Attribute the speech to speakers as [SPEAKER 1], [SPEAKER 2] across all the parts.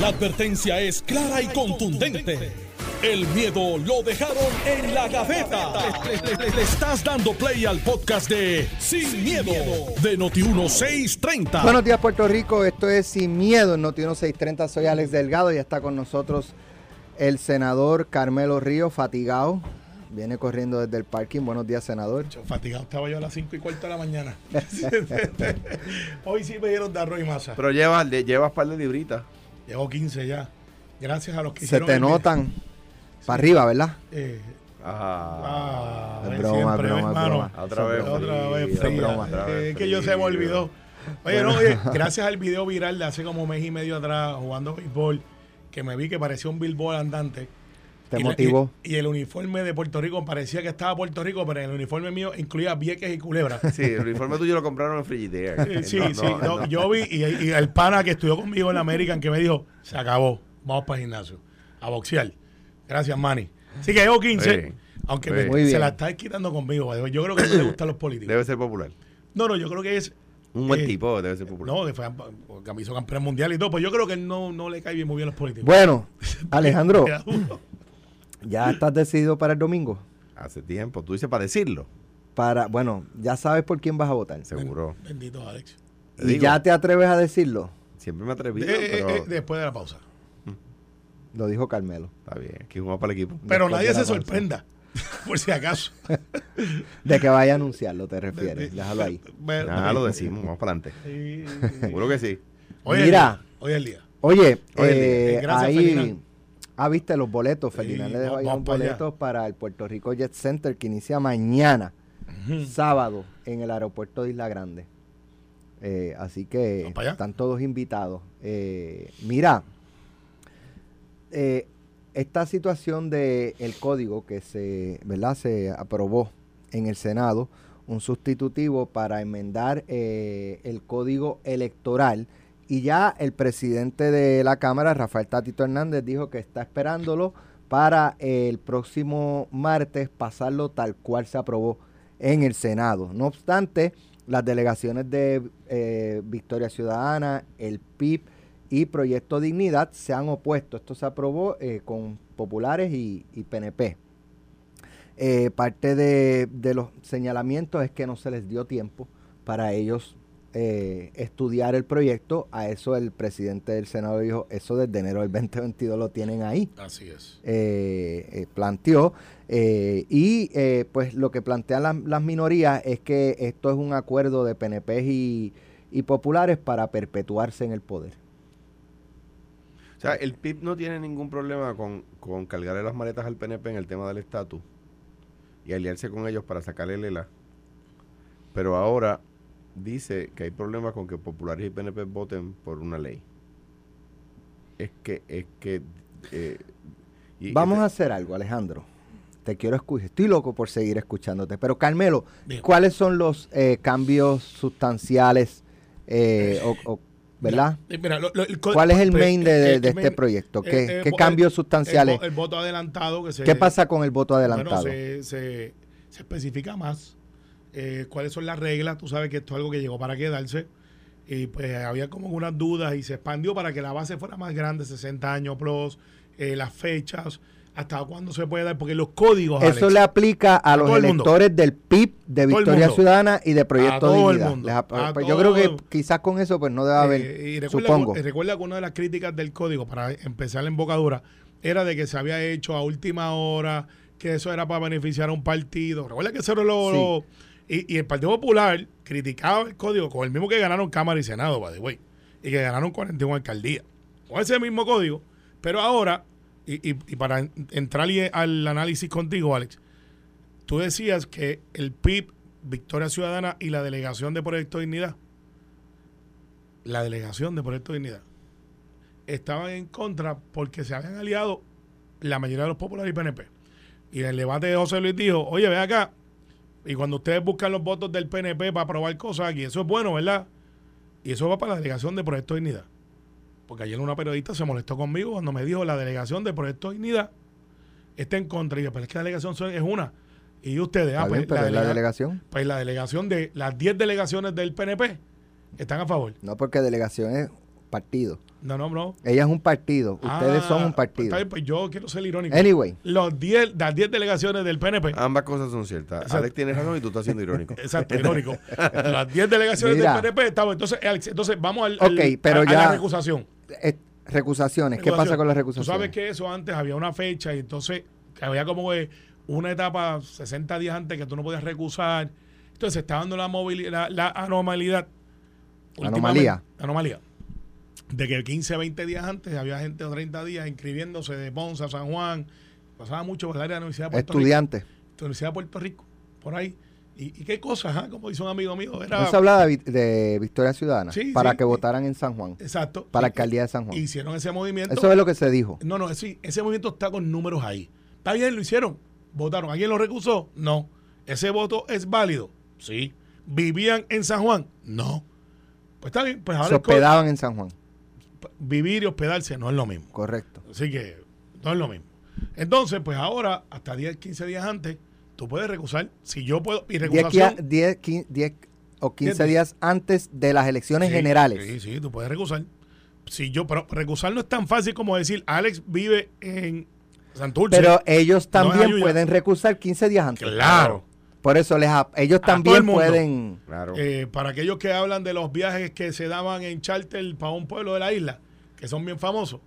[SPEAKER 1] La advertencia es clara y contundente. El miedo lo dejaron en la gaveta. Le, le- le estás dando play al podcast de Sin, miedo, de Noti1630.
[SPEAKER 2] Buenos días, Puerto Rico. Esto es Sin Miedo en Noti 630. Soy Alex Delgado y está con nosotros el senador Carmelo Río, fatigado. Viene corriendo desde el parking. Buenos días, senador.
[SPEAKER 3] Fatigado estaba yo a las 5 y cuarto de la mañana. Hoy sí me dieron de arroz y masa.
[SPEAKER 4] Pero llevas, le- llevas par de libritas.
[SPEAKER 3] Llevo 15 ya. Gracias a los que
[SPEAKER 2] Se
[SPEAKER 3] hicieron
[SPEAKER 2] te notan para arriba, ¿verdad?
[SPEAKER 3] Eh,
[SPEAKER 4] Ah,
[SPEAKER 3] ah,
[SPEAKER 2] Es broma, es
[SPEAKER 3] siempre,
[SPEAKER 2] broma, es
[SPEAKER 3] hermano.
[SPEAKER 2] broma.
[SPEAKER 4] Otra vez
[SPEAKER 3] Otra vez
[SPEAKER 4] frío,
[SPEAKER 3] frío.
[SPEAKER 2] broma.
[SPEAKER 4] otra vez
[SPEAKER 3] Eh, que yo se me olvidó. Oye, no, oye, gracias al video viral de hace como mes y medio atrás jugando béisbol, que me vi que parecía un billboard andante.
[SPEAKER 2] Te
[SPEAKER 3] Y la-
[SPEAKER 2] motivó.
[SPEAKER 3] Y, y el uniforme de Puerto Rico parecía que estaba Puerto Rico, pero en el uniforme mío incluía Vieques y Culebra.
[SPEAKER 4] Sí, el uniforme tuyo lo compraron en Frigidaire.
[SPEAKER 3] Sí,
[SPEAKER 4] No,
[SPEAKER 3] sí.
[SPEAKER 4] no,
[SPEAKER 3] no. Yo vi, y, y el pana que estudió conmigo en la American que me dijo, se acabó, vamos para el gimnasio, a boxear. Gracias, Manny. Así que llevo 15,
[SPEAKER 4] Sí.
[SPEAKER 3] aunque
[SPEAKER 4] Sí.
[SPEAKER 3] me- se la está quitando conmigo. Yo creo que no le gustan los políticos.
[SPEAKER 4] Debe ser popular.
[SPEAKER 3] No, no, yo creo que es...
[SPEAKER 4] Un buen
[SPEAKER 3] eh,
[SPEAKER 4] tipo debe ser popular.
[SPEAKER 3] No, que fue hizo campeón mundial y todo, pues yo creo que no, no le cae bien muy bien a los políticos.
[SPEAKER 2] Bueno, Alejandro. ¿Ya estás decidido para el domingo?
[SPEAKER 4] Hace tiempo. Tú dices para decirlo.
[SPEAKER 2] Para, bueno, ya sabes por quién vas a votar.
[SPEAKER 4] Seguro.
[SPEAKER 3] Bendito Alex.
[SPEAKER 2] ¿Y
[SPEAKER 4] digo,
[SPEAKER 2] ya te atreves a decirlo?
[SPEAKER 4] Siempre me he
[SPEAKER 3] Eh,
[SPEAKER 4] atrevido,
[SPEAKER 3] eh,
[SPEAKER 4] pero
[SPEAKER 3] eh, después de la pausa.
[SPEAKER 2] Lo dijo Carmelo.
[SPEAKER 4] está bien. Aquí jugamos para el equipo.
[SPEAKER 3] Pero
[SPEAKER 2] Después
[SPEAKER 3] nadie
[SPEAKER 2] de
[SPEAKER 3] se
[SPEAKER 2] pausa.
[SPEAKER 3] sorprenda, por si acaso.
[SPEAKER 2] De que vaya a anunciarlo, te refieres. Déjalo ahí.
[SPEAKER 3] Bueno,
[SPEAKER 4] Nada, lo decimos. Vamos para adelante.
[SPEAKER 3] Sí, sí.
[SPEAKER 4] Seguro que sí.
[SPEAKER 3] Hoy
[SPEAKER 2] Mira.
[SPEAKER 3] el día, Hoy es el día.
[SPEAKER 2] Oye, eh,
[SPEAKER 3] eh, gracias,
[SPEAKER 2] ahí.
[SPEAKER 3] Ferdinand.
[SPEAKER 2] Ah, viste los boletos.
[SPEAKER 3] Sí,
[SPEAKER 2] Ferdinand le dejó ahí
[SPEAKER 3] vamos
[SPEAKER 2] un
[SPEAKER 3] para allá.
[SPEAKER 2] boleto para el Puerto Rico Jet Center que inicia mañana, sábado, en el aeropuerto de Isla Grande. Eh, así que están todos invitados. Eh, mira, eh, esta situación del el código que se, ¿verdad? se aprobó en el Senado, un sustitutivo para enmendar el código electoral. Y ya el presidente de la Cámara, Rafael Tatito Hernández, dijo que está esperándolo para el próximo martes pasarlo tal cual se aprobó en el Senado. No obstante, las delegaciones de eh, Victoria Ciudadana, el PIB y Proyecto Dignidad se han opuesto. Esto se aprobó eh, con populares y, y PNP. Eh, parte de, de los señalamientos es que no se les dio tiempo para ellos eh, estudiar el proyecto. A eso el presidente del Senado dijo, eso desde enero del 2022 lo tienen ahí
[SPEAKER 3] Así es.
[SPEAKER 2] eh, eh, planteó. eh, y eh, pues lo que plantean las, las minorías es que esto es un acuerdo de PNP y, y populares para perpetuarse en el poder.
[SPEAKER 4] O sea, el PIB no tiene ningún problema con, con cargarle las maletas al PNP en el tema del estatus y aliarse con ellos para sacarle el ELA. Pero ahora dice que hay problemas con que populares y PNP voten por una ley. Es que, es que... eh, y-
[SPEAKER 2] Vamos
[SPEAKER 4] y-
[SPEAKER 2] a hacer algo, Alejandro. Te quiero escuchar. Estoy loco por seguir escuchándote. Pero Carmelo,
[SPEAKER 3] Bien.
[SPEAKER 2] ¿cuáles son los eh, cambios sustanciales? eh, o- o- ¿Verdad?
[SPEAKER 3] Mira, eh, mira, lo- lo- el co-
[SPEAKER 2] ¿Cuál es el
[SPEAKER 3] pre-
[SPEAKER 2] main de,
[SPEAKER 3] eh,
[SPEAKER 2] de
[SPEAKER 3] el
[SPEAKER 2] este proyecto? ¿Qué,
[SPEAKER 3] eh,
[SPEAKER 2] qué cambios
[SPEAKER 3] el-
[SPEAKER 2] sustanciales?
[SPEAKER 3] El, vo- el voto adelantado que se...
[SPEAKER 2] ¿Qué pasa con el voto adelantado?
[SPEAKER 3] Bueno, se, se, se especifica más eh, cuáles son las reglas. Tú sabes que esto es algo que llegó para quedarse. Y pues había como unas dudas y se expandió para que la base fuera más grande, 60 años plus, eh, las fechas, hasta cuándo se puede dar, porque los códigos...
[SPEAKER 2] Eso
[SPEAKER 3] Alex,
[SPEAKER 2] le aplica a,
[SPEAKER 3] A
[SPEAKER 2] los
[SPEAKER 3] mundo.
[SPEAKER 2] electores del PIB, de Victoria. Ciudadana y de Proyecto
[SPEAKER 3] el
[SPEAKER 2] Dignidad. pues yo creo que quizás con eso pues no debe haber,
[SPEAKER 3] Eh, y recuerda,
[SPEAKER 2] supongo.
[SPEAKER 3] eh, recuerda que una de las críticas del código, para empezar la embocadura, era de que se había hecho a última hora, que eso era para beneficiar a un partido. Recuerda que eso era lo...
[SPEAKER 2] Sí.
[SPEAKER 3] lo- y, el Partido Popular criticaba el código con el mismo que ganaron Cámara y Senado, by the way, y que ganaron 41 alcaldías. Con ese mismo código. Pero ahora, y, para en- entrar al análisis contigo, Alex, tú decías que el PIB, Victoria Ciudadana y la delegación de Proyecto Dignidad la delegación de Proyecto Dignidad estaban en contra porque se habían aliado la mayoría de los populares y PNP. Y en el debate de José Luis dijo, oye, ve acá, y cuando ustedes buscan los votos del PNP para aprobar cosas aquí, eso es bueno, ¿verdad? Y eso va para la delegación de Proyecto Dignidad. Porque ayer una periodista se molestó conmigo cuando me dijo la delegación de Proyecto Dignidad está en contra. Y yo, pero es que la delegación es una. Y ustedes, ah, pues,
[SPEAKER 2] bien,
[SPEAKER 3] la
[SPEAKER 2] la
[SPEAKER 3] delega-
[SPEAKER 2] delegación.
[SPEAKER 3] pues la delegación de las 10 delegaciones del PNP están a favor.
[SPEAKER 2] No porque delegación es partido.
[SPEAKER 3] No, no, no.
[SPEAKER 2] Ella es un partido. Ustedes
[SPEAKER 3] Ah,
[SPEAKER 2] son un
[SPEAKER 3] pues,
[SPEAKER 2] partido.
[SPEAKER 3] pues yo quiero ser irónico.
[SPEAKER 2] Anyway,
[SPEAKER 3] Los 10, las 10 delegaciones del PNP.
[SPEAKER 4] Ambas cosas son ciertas.
[SPEAKER 3] Exacto.
[SPEAKER 4] Alex tiene razón y tú estás siendo irónico.
[SPEAKER 3] Exacto, irónico. Las 10 delegaciones
[SPEAKER 2] Mira.
[SPEAKER 3] del PNP estamos. Entonces, Alex, entonces vamos al,
[SPEAKER 2] Ok,
[SPEAKER 3] al-
[SPEAKER 2] pero
[SPEAKER 3] a, a
[SPEAKER 2] ya-
[SPEAKER 3] la recusación.
[SPEAKER 2] eh, recusaciones. ¿Qué
[SPEAKER 3] Recusación.
[SPEAKER 2] pasa con las
[SPEAKER 3] Tú
[SPEAKER 2] recusaciones?
[SPEAKER 3] sabes que eso antes había una fecha y entonces había como una etapa 60 días antes que tú no podías recusar. Entonces se está dando la, movili- la, la anomalidad.
[SPEAKER 2] Anomalía.
[SPEAKER 3] Anomalía. De que 15, 20 días antes había gente o 30 días inscribiéndose de Ponce a San Juan. Pasaba mucho por el área de la Universidad de Puerto Rico.
[SPEAKER 2] Estudiantes.
[SPEAKER 3] Universidad de Puerto Rico. Por ahí. ¿Y, y qué cosas? ah? Como dice un amigo mío. Era,
[SPEAKER 2] No se hablaba de, vi- de Victoria Ciudadana
[SPEAKER 3] Sí,
[SPEAKER 2] para
[SPEAKER 3] sí.
[SPEAKER 2] que votaran en San Juan,
[SPEAKER 3] Exacto.
[SPEAKER 2] para la alcaldía de San Juan.
[SPEAKER 3] Hicieron ese movimiento.
[SPEAKER 2] Eso es lo que se dijo.
[SPEAKER 3] No, no, sí, ese movimiento está con números ahí. Está bien, lo hicieron. Votaron. ¿Alguien lo recusó? No. ¿Ese voto es válido? Sí. ¿Vivían en San Juan? No. Pues está bien. Pues ahora
[SPEAKER 2] Se hospedaban en San Juan.
[SPEAKER 3] Vivir y hospedarse no es lo mismo.
[SPEAKER 2] Correcto.
[SPEAKER 3] Así que no es lo mismo. Entonces, pues ahora, hasta 10, 15 días antes, tú puedes recusar. Si yo puedo. Y
[SPEAKER 2] 10,
[SPEAKER 3] recusación.
[SPEAKER 2] 10, 15, 10 o 15
[SPEAKER 3] Diez-
[SPEAKER 2] días antes de las elecciones
[SPEAKER 3] Sí,
[SPEAKER 2] generales.
[SPEAKER 3] Sí, sí, tú puedes recusar. Si yo, pero recusar no es tan fácil como decir, Alex vive en Santurce.
[SPEAKER 2] Pero ellos también pueden recusar 15 días antes.
[SPEAKER 3] claro.
[SPEAKER 2] Por eso les ellos también pueden.
[SPEAKER 4] Claro.
[SPEAKER 3] Eh, para aquellos que hablan de los viajes que se daban en charter para un pueblo de la isla, que son bien famosos,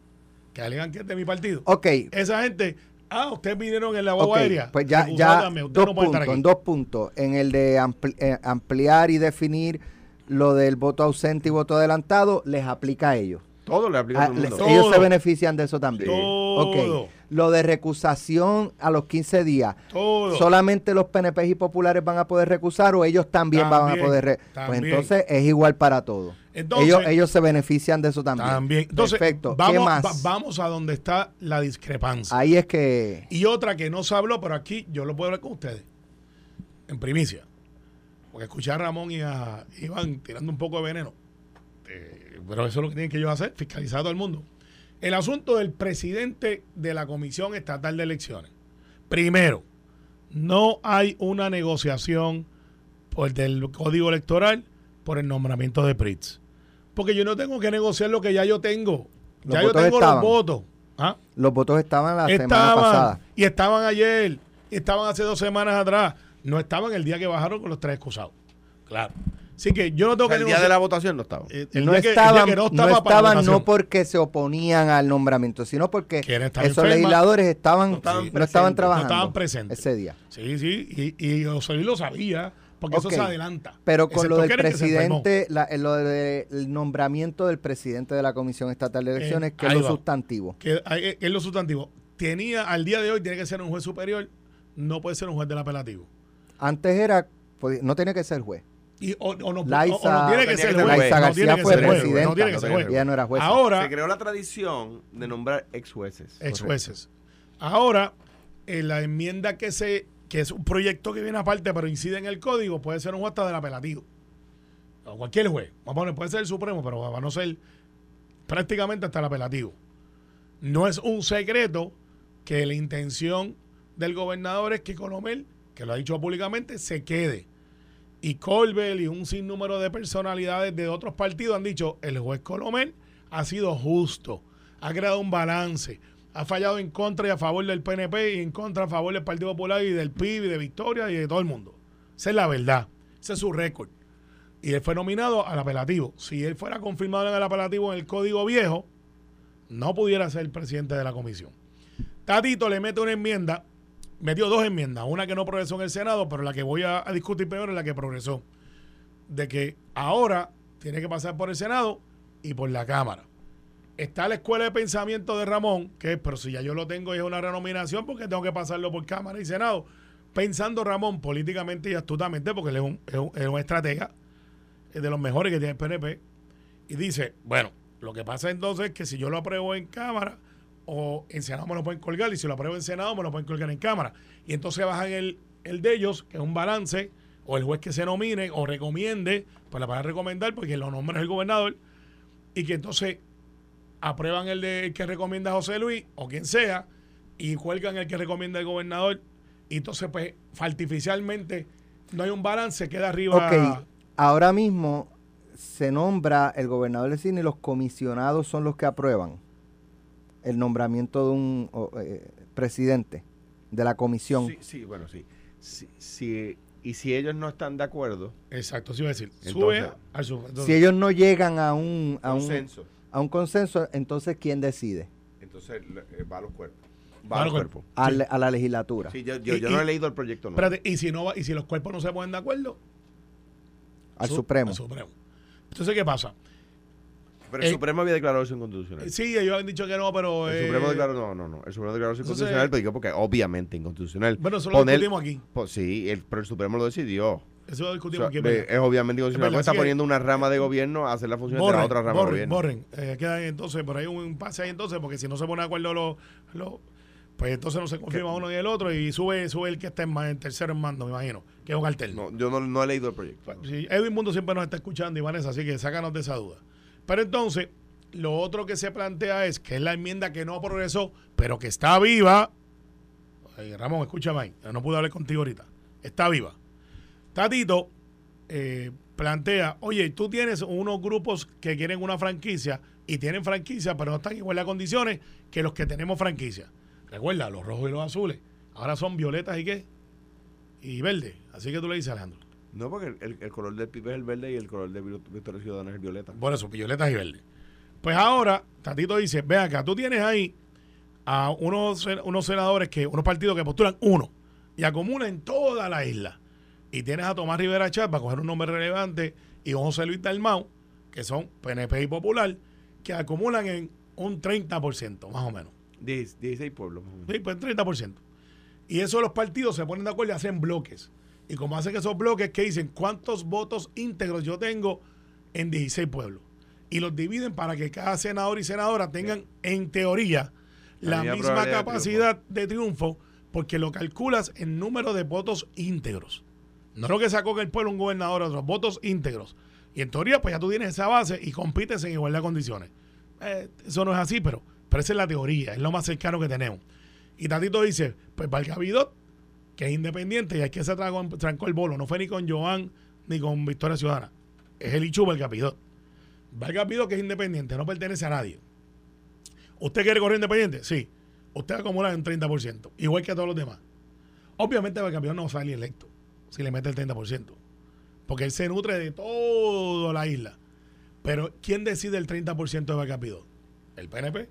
[SPEAKER 3] que alegan que es de mi partido.
[SPEAKER 2] Ok,
[SPEAKER 3] Esa gente, ah, ustedes vinieron en la guagua aérea.
[SPEAKER 2] pues ya, ya dos
[SPEAKER 3] no
[SPEAKER 2] puntos, en dos puntos. En el de ampli- eh, ampliar y definir lo del voto ausente y voto adelantado, les aplica a ellos.
[SPEAKER 4] Todo le aplica a
[SPEAKER 2] Ah,
[SPEAKER 4] todo el
[SPEAKER 2] le-
[SPEAKER 4] mundo.
[SPEAKER 3] Todo.
[SPEAKER 2] ellos se benefician de eso también.
[SPEAKER 3] Todo.
[SPEAKER 2] Ok. Lo de recusación a los 15 días.
[SPEAKER 3] Todo.
[SPEAKER 2] ¿Solamente los PNP y populares van a poder recusar o ellos también, van a poder? re- pues
[SPEAKER 3] también.
[SPEAKER 2] entonces es igual para todos.
[SPEAKER 3] Entonces-
[SPEAKER 2] ellos, ellos se benefician de eso también.
[SPEAKER 3] También. Entonces,
[SPEAKER 2] Perfecto.
[SPEAKER 3] Vamos,
[SPEAKER 2] ¿Qué más?
[SPEAKER 3] va- vamos a donde está la discrepancia.
[SPEAKER 2] Ahí es que...
[SPEAKER 3] Y otra que no se habló, pero aquí yo lo puedo hablar con ustedes. En primicia. Porque escuché a Ramón y a Iván tirando un poco de veneno. Eh, pero eso es lo que tienen que ellos hacer, fiscalizar a todo el mundo. El asunto del presidente de la Comisión Estatal de Elecciones. Primero, no hay una negociación por del Código Electoral por el nombramiento de Pritz. Porque yo no tengo que negociar lo que ya yo tengo.
[SPEAKER 2] Los
[SPEAKER 3] ya yo tengo
[SPEAKER 2] estaban.
[SPEAKER 3] los votos. ¿Ah?
[SPEAKER 2] Los votos estaban la semana pasada.
[SPEAKER 3] y estaban ayer y estaban hace dos semanas atrás no estaban el día que bajaron con los tres excusados claro así que yo no
[SPEAKER 4] O
[SPEAKER 3] tengo
[SPEAKER 4] sea,
[SPEAKER 3] que
[SPEAKER 4] el día de la votación no estaba.
[SPEAKER 3] eh, el
[SPEAKER 2] no
[SPEAKER 3] día que-
[SPEAKER 2] estaban,
[SPEAKER 3] que
[SPEAKER 2] no
[SPEAKER 3] estaba para
[SPEAKER 2] estaban no porque se oponían al nombramiento, sino porque esos
[SPEAKER 3] enfermas.
[SPEAKER 2] legisladores estaban,
[SPEAKER 4] No
[SPEAKER 2] no
[SPEAKER 4] estaban presentes, no
[SPEAKER 2] trabajando
[SPEAKER 3] estaban presentes.
[SPEAKER 2] ese día.
[SPEAKER 3] sí sí y, y José Luis lo sabía porque eso se adelanta
[SPEAKER 2] Pero con
[SPEAKER 3] Excepto
[SPEAKER 2] lo del presidente, la- eh, lo del nombramiento del presidente de la Comisión Estatal de Elecciones, que es
[SPEAKER 3] Eh,
[SPEAKER 2] lo
[SPEAKER 3] va.
[SPEAKER 2] sustantivo.
[SPEAKER 3] que eh, es lo sustantivo tenía al día de hoy tiene que ser un juez superior no puede ser un juez del apelativo
[SPEAKER 2] Antes era, pues, no tenía que ser juez.
[SPEAKER 3] Y, o, o no, o-
[SPEAKER 2] Laisa-
[SPEAKER 3] o no tiene que ser juez
[SPEAKER 4] juez.
[SPEAKER 2] Laisa
[SPEAKER 3] no tiene
[SPEAKER 2] García
[SPEAKER 3] que
[SPEAKER 2] fue
[SPEAKER 3] ser juez,
[SPEAKER 2] presidenta,
[SPEAKER 3] no tiene que ser juez
[SPEAKER 2] Ella no era jueza.
[SPEAKER 3] ahora
[SPEAKER 4] Se creó la tradición de nombrar ex jueces.
[SPEAKER 3] ex jueces. Ahora, en la enmienda que se que es un proyecto que viene aparte, pero incide en el código, puede ser un juez hasta del apelativo. O cualquier juez. Vamos a poner, puede ser el Supremo, pero va a no ser prácticamente hasta el apelativo. No es un secreto que la intención del gobernador es que Colomel, que lo ha dicho públicamente, se quede. Y Colbert y un sinnúmero de personalidades de otros partidos han dicho, el juez Colomel ha sido justo, ha creado un balance, ha fallado en contra y a favor del PNP y en contra a favor del Partido Popular y del PIB y de Victoria y de todo el mundo. Esa es la verdad, ese es su récord. Y él fue nominado al apelativo. Si él fuera confirmado en el apelativo en el código viejo, no pudiera ser presidente de la comisión. Tatito le mete una enmienda, metió dos enmiendas, una que no progresó en el Senado, pero la que voy a, discutir primero es la que progresó. De que ahora tiene que pasar por el Senado y por la Cámara. Está la escuela de pensamiento de Ramón, que pero si ya yo lo tengo y es una renominación, porque tengo que pasarlo por Cámara y Senado. Pensando Ramón políticamente y astutamente, porque él es un, es un, es un estratega, es de los mejores que tiene el PNP, y dice, bueno, lo que pasa entonces es que si yo lo apruebo en Cámara o en Senado me lo pueden colgar, y si lo apruebo en Senado me lo pueden colgar en Cámara. Y entonces bajan el, el de ellos, que es un balance, o el juez que se nomine o recomiende, pues la van a recomendar porque lo nombra el gobernador, y que entonces aprueban el, de, el que recomienda José Luis o quien sea, y cuelgan el que recomienda el gobernador, y entonces pues artificialmente no hay un balance, queda arriba.
[SPEAKER 2] Ok, ahora mismo se nombra el gobernador del cine y los comisionados son los que aprueban el nombramiento de un eh, presidente de la comisión.
[SPEAKER 4] Sí, sí, bueno, sí. Sí, sí, Y si ellos no están de acuerdo,
[SPEAKER 3] Exacto, sí iba a decir.
[SPEAKER 4] Entonces-
[SPEAKER 3] Sube al sub- entonces-
[SPEAKER 2] Si ellos no llegan a un, a un,
[SPEAKER 4] consenso,
[SPEAKER 2] a un consenso, entonces ¿quién decide?
[SPEAKER 4] entonces eh, va a los cuerpos.
[SPEAKER 3] Va a
[SPEAKER 4] a
[SPEAKER 3] los cuerpos.
[SPEAKER 2] A, la- a la legislatura.
[SPEAKER 4] Sí, yo, yo,
[SPEAKER 3] Y-
[SPEAKER 4] yo no
[SPEAKER 3] y-
[SPEAKER 4] he leído el proyecto. No.
[SPEAKER 3] Espérate, y si no va, y si los cuerpos no se ponen de acuerdo,
[SPEAKER 2] al
[SPEAKER 3] su-
[SPEAKER 2] Supremo.
[SPEAKER 3] al Supremo. Entonces, ¿qué pasa?
[SPEAKER 4] Pero el
[SPEAKER 3] eh,
[SPEAKER 4] Supremo había declarado eso inconstitucional.
[SPEAKER 3] Sí, ellos han dicho que no, pero.
[SPEAKER 4] El
[SPEAKER 3] eh,
[SPEAKER 4] Supremo declaró, no, no, no. El Supremo declaró eso
[SPEAKER 3] Entonces-
[SPEAKER 4] inconstitucional, pero digo porque obviamente inconstitucional.
[SPEAKER 3] Bueno, eso lo
[SPEAKER 4] Poner-
[SPEAKER 3] discutimos aquí.
[SPEAKER 4] Pues sí, el, pero el Supremo lo decidió.
[SPEAKER 3] Eso lo
[SPEAKER 4] O
[SPEAKER 3] discutimos
[SPEAKER 4] sea,
[SPEAKER 3] aquí.
[SPEAKER 4] eh, es obviamente inconstitucional.
[SPEAKER 3] Es
[SPEAKER 4] porque está poniendo una rama de gobierno a hacer la función de la otra rama de gobierno.
[SPEAKER 3] borren. Eh, queda entonces por ahí un pase ahí entonces, porque si no se pone de acuerdo los. pues entonces no se confirma uno y el otro y sube sube el que está en, tercero en mando, me imagino, que es un alterno.
[SPEAKER 4] No, yo no, no he leído el proyecto.
[SPEAKER 3] Bueno, sí, Edwin Mundo siempre nos está escuchando y Vanessa, así que sácanos de esa duda. Pero entonces, lo otro que se plantea es que es la enmienda que no progresó, pero que está viva. Ramón, escúchame ahí, no pude hablar contigo ahorita. Está viva. Tatito eh, plantea, oye, tú tienes unos grupos que quieren una franquicia y tienen franquicia, pero no están en igualdad de condiciones que los que tenemos franquicia. Recuerda, los rojos y los azules. Ahora son violetas y qué? Y verde. Así que tú le dices, Alejandro.
[SPEAKER 4] No, porque el, el- el color del PIB es el verde y el color de Vi- Victoria Ciudadana es el violeta.
[SPEAKER 3] Por eso, violetas y verdes. Pues ahora, Tatito dice, ve acá, tú tienes ahí a unos, unos senadores que, unos partidos que postulan uno y acumulan en toda la isla. Y tienes a Tomás Rivera Chat para coger un nombre relevante y a José Luis Dalmau, que son PNP y Popular, que acumulan en un 30%, más o menos.
[SPEAKER 4] Diez- 16 pueblos. más o menos.
[SPEAKER 3] Sí, pues 30%. Y eso los partidos se ponen de acuerdo y hacen bloques. Y como hacen esos bloques, que dicen cuántos votos íntegros yo tengo en 16 pueblos. Y los dividen para que cada senador y senadora tengan, en teoría,
[SPEAKER 4] La misma de
[SPEAKER 3] capacidad de triunfo, porque lo calculas en número de votos íntegros. No lo que sacó que el pueblo un gobernador, otros votos íntegros. Y en teoría, pues ya tú tienes esa base y compites en igualdad de condiciones. Eh, eso no es así, pero, pero esa es la teoría, es lo más cercano que tenemos. Y Tatito dice, pues Valgavidot, que es independiente, y aquí se trancó, trancó el bolo, no fue ni con Joan ni con Victoria Ciudadana. Es el Ichu Valgavidot. Valgavidot que es independiente, no pertenece a nadie. ¿Usted quiere correr independiente? Sí. Usted acumula un 30%, igual que todos los demás. Obviamente Valgavidot no sale electo si le mete el 30%, porque él se nutre de toda la isla. Pero ¿quién decide el 30% de Valgavidot? ¿El PNP?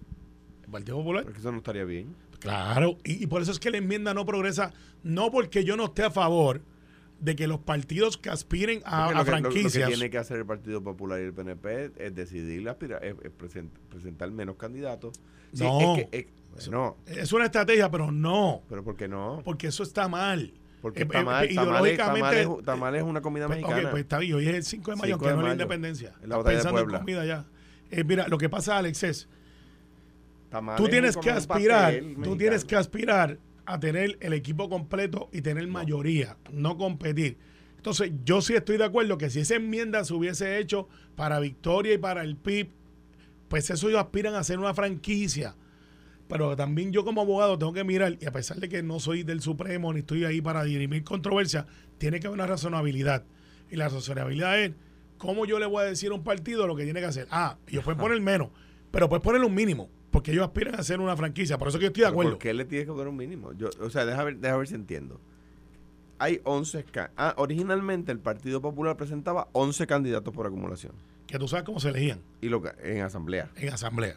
[SPEAKER 3] ¿El Partido Popular?
[SPEAKER 4] Porque eso no estaría bien.
[SPEAKER 3] Claro, y, y por eso es que la enmienda no progresa, no porque yo no esté a favor de que los partidos que aspiren a,
[SPEAKER 4] Porque
[SPEAKER 3] a
[SPEAKER 4] lo, que, lo- lo que
[SPEAKER 3] franquicias.
[SPEAKER 4] tiene que hacer el Partido Popular y el PNP es decidir aspirar, es, es present- presentar menos candidatos. Sí,
[SPEAKER 3] No.
[SPEAKER 4] es que- es- no,
[SPEAKER 3] Es una estrategia, pero no,
[SPEAKER 4] pero ¿por qué no?
[SPEAKER 3] porque eso está mal.
[SPEAKER 4] Porque
[SPEAKER 3] Eh,
[SPEAKER 4] está
[SPEAKER 3] eh, eh, ideológicamente-
[SPEAKER 4] tamales, tamales es una comida
[SPEAKER 3] Pues,
[SPEAKER 4] mexicana.
[SPEAKER 3] ok, pues está bien, hoy es el 5 de mayo,
[SPEAKER 4] 5
[SPEAKER 3] que
[SPEAKER 4] de
[SPEAKER 3] no es la independencia.
[SPEAKER 4] Es la batalla de
[SPEAKER 3] pensando en
[SPEAKER 4] Puebla.
[SPEAKER 3] comida ya. Eh, mira, lo que pasa, Alex, es,
[SPEAKER 4] Tamales
[SPEAKER 3] tú
[SPEAKER 4] es
[SPEAKER 3] tienes que aspirar, tú
[SPEAKER 4] mexicano.
[SPEAKER 3] tienes que aspirar a tener el equipo completo y tener mayoría, no competir. Entonces, yo sí estoy de acuerdo que si esa enmienda se hubiese hecho para Victoria y para el PIB, pues eso ellos aspiran a hacer una franquicia. Pero también yo como abogado tengo que mirar, y a pesar de que no soy del Supremo ni estoy ahí para dirimir controversia, tiene que haber una razonabilidad. Y la razonabilidad es, ¿cómo yo le voy a decir a un partido lo que tiene que hacer? Ah, ellos pueden poner menos, pero puedes poner un mínimo, porque ellos aspiran a hacer una franquicia. Por eso que yo estoy de acuerdo.
[SPEAKER 4] ¿Por qué le tienes que poner un mínimo? Yo, o sea, deja ver, deja ver si entiendo. Hay 11 ca- ah, originalmente el Partido Popular presentaba 11 candidatos por acumulación
[SPEAKER 3] Que tú sabes cómo se elegían
[SPEAKER 4] y lo, ca- en asamblea.
[SPEAKER 3] en asamblea.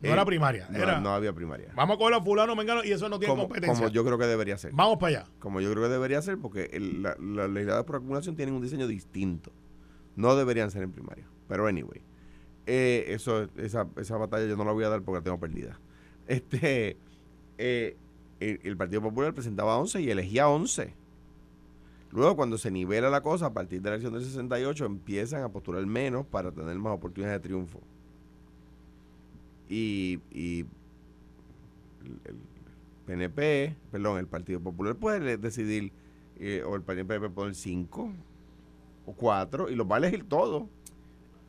[SPEAKER 3] No
[SPEAKER 4] Eh,
[SPEAKER 3] era primaria,
[SPEAKER 4] No,
[SPEAKER 3] era
[SPEAKER 4] no había primaria.
[SPEAKER 3] vamos a coger a fulano, mengano, y eso no tiene
[SPEAKER 4] Como,
[SPEAKER 3] competencia.
[SPEAKER 4] como yo creo que debería ser.
[SPEAKER 3] Vamos para allá.
[SPEAKER 4] Como yo creo que debería ser porque el- la- las legisladas por acumulación tienen un diseño distinto. No deberían ser en primaria. Pero anyway, eh, eso, esa, esa batalla yo no la voy a dar porque la tengo perdida. Este, eh, el, Partido Popular presentaba 11 y elegía 11. Luego, cuando se nivela la cosa, a partir de la elección del 68, empiezan a postular menos para tener más oportunidades de triunfo. Y, y el, PNP, perdón, el Partido Popular puede decidir, eh, o el PNP puede poner 5 o 4 y los va a elegir todos.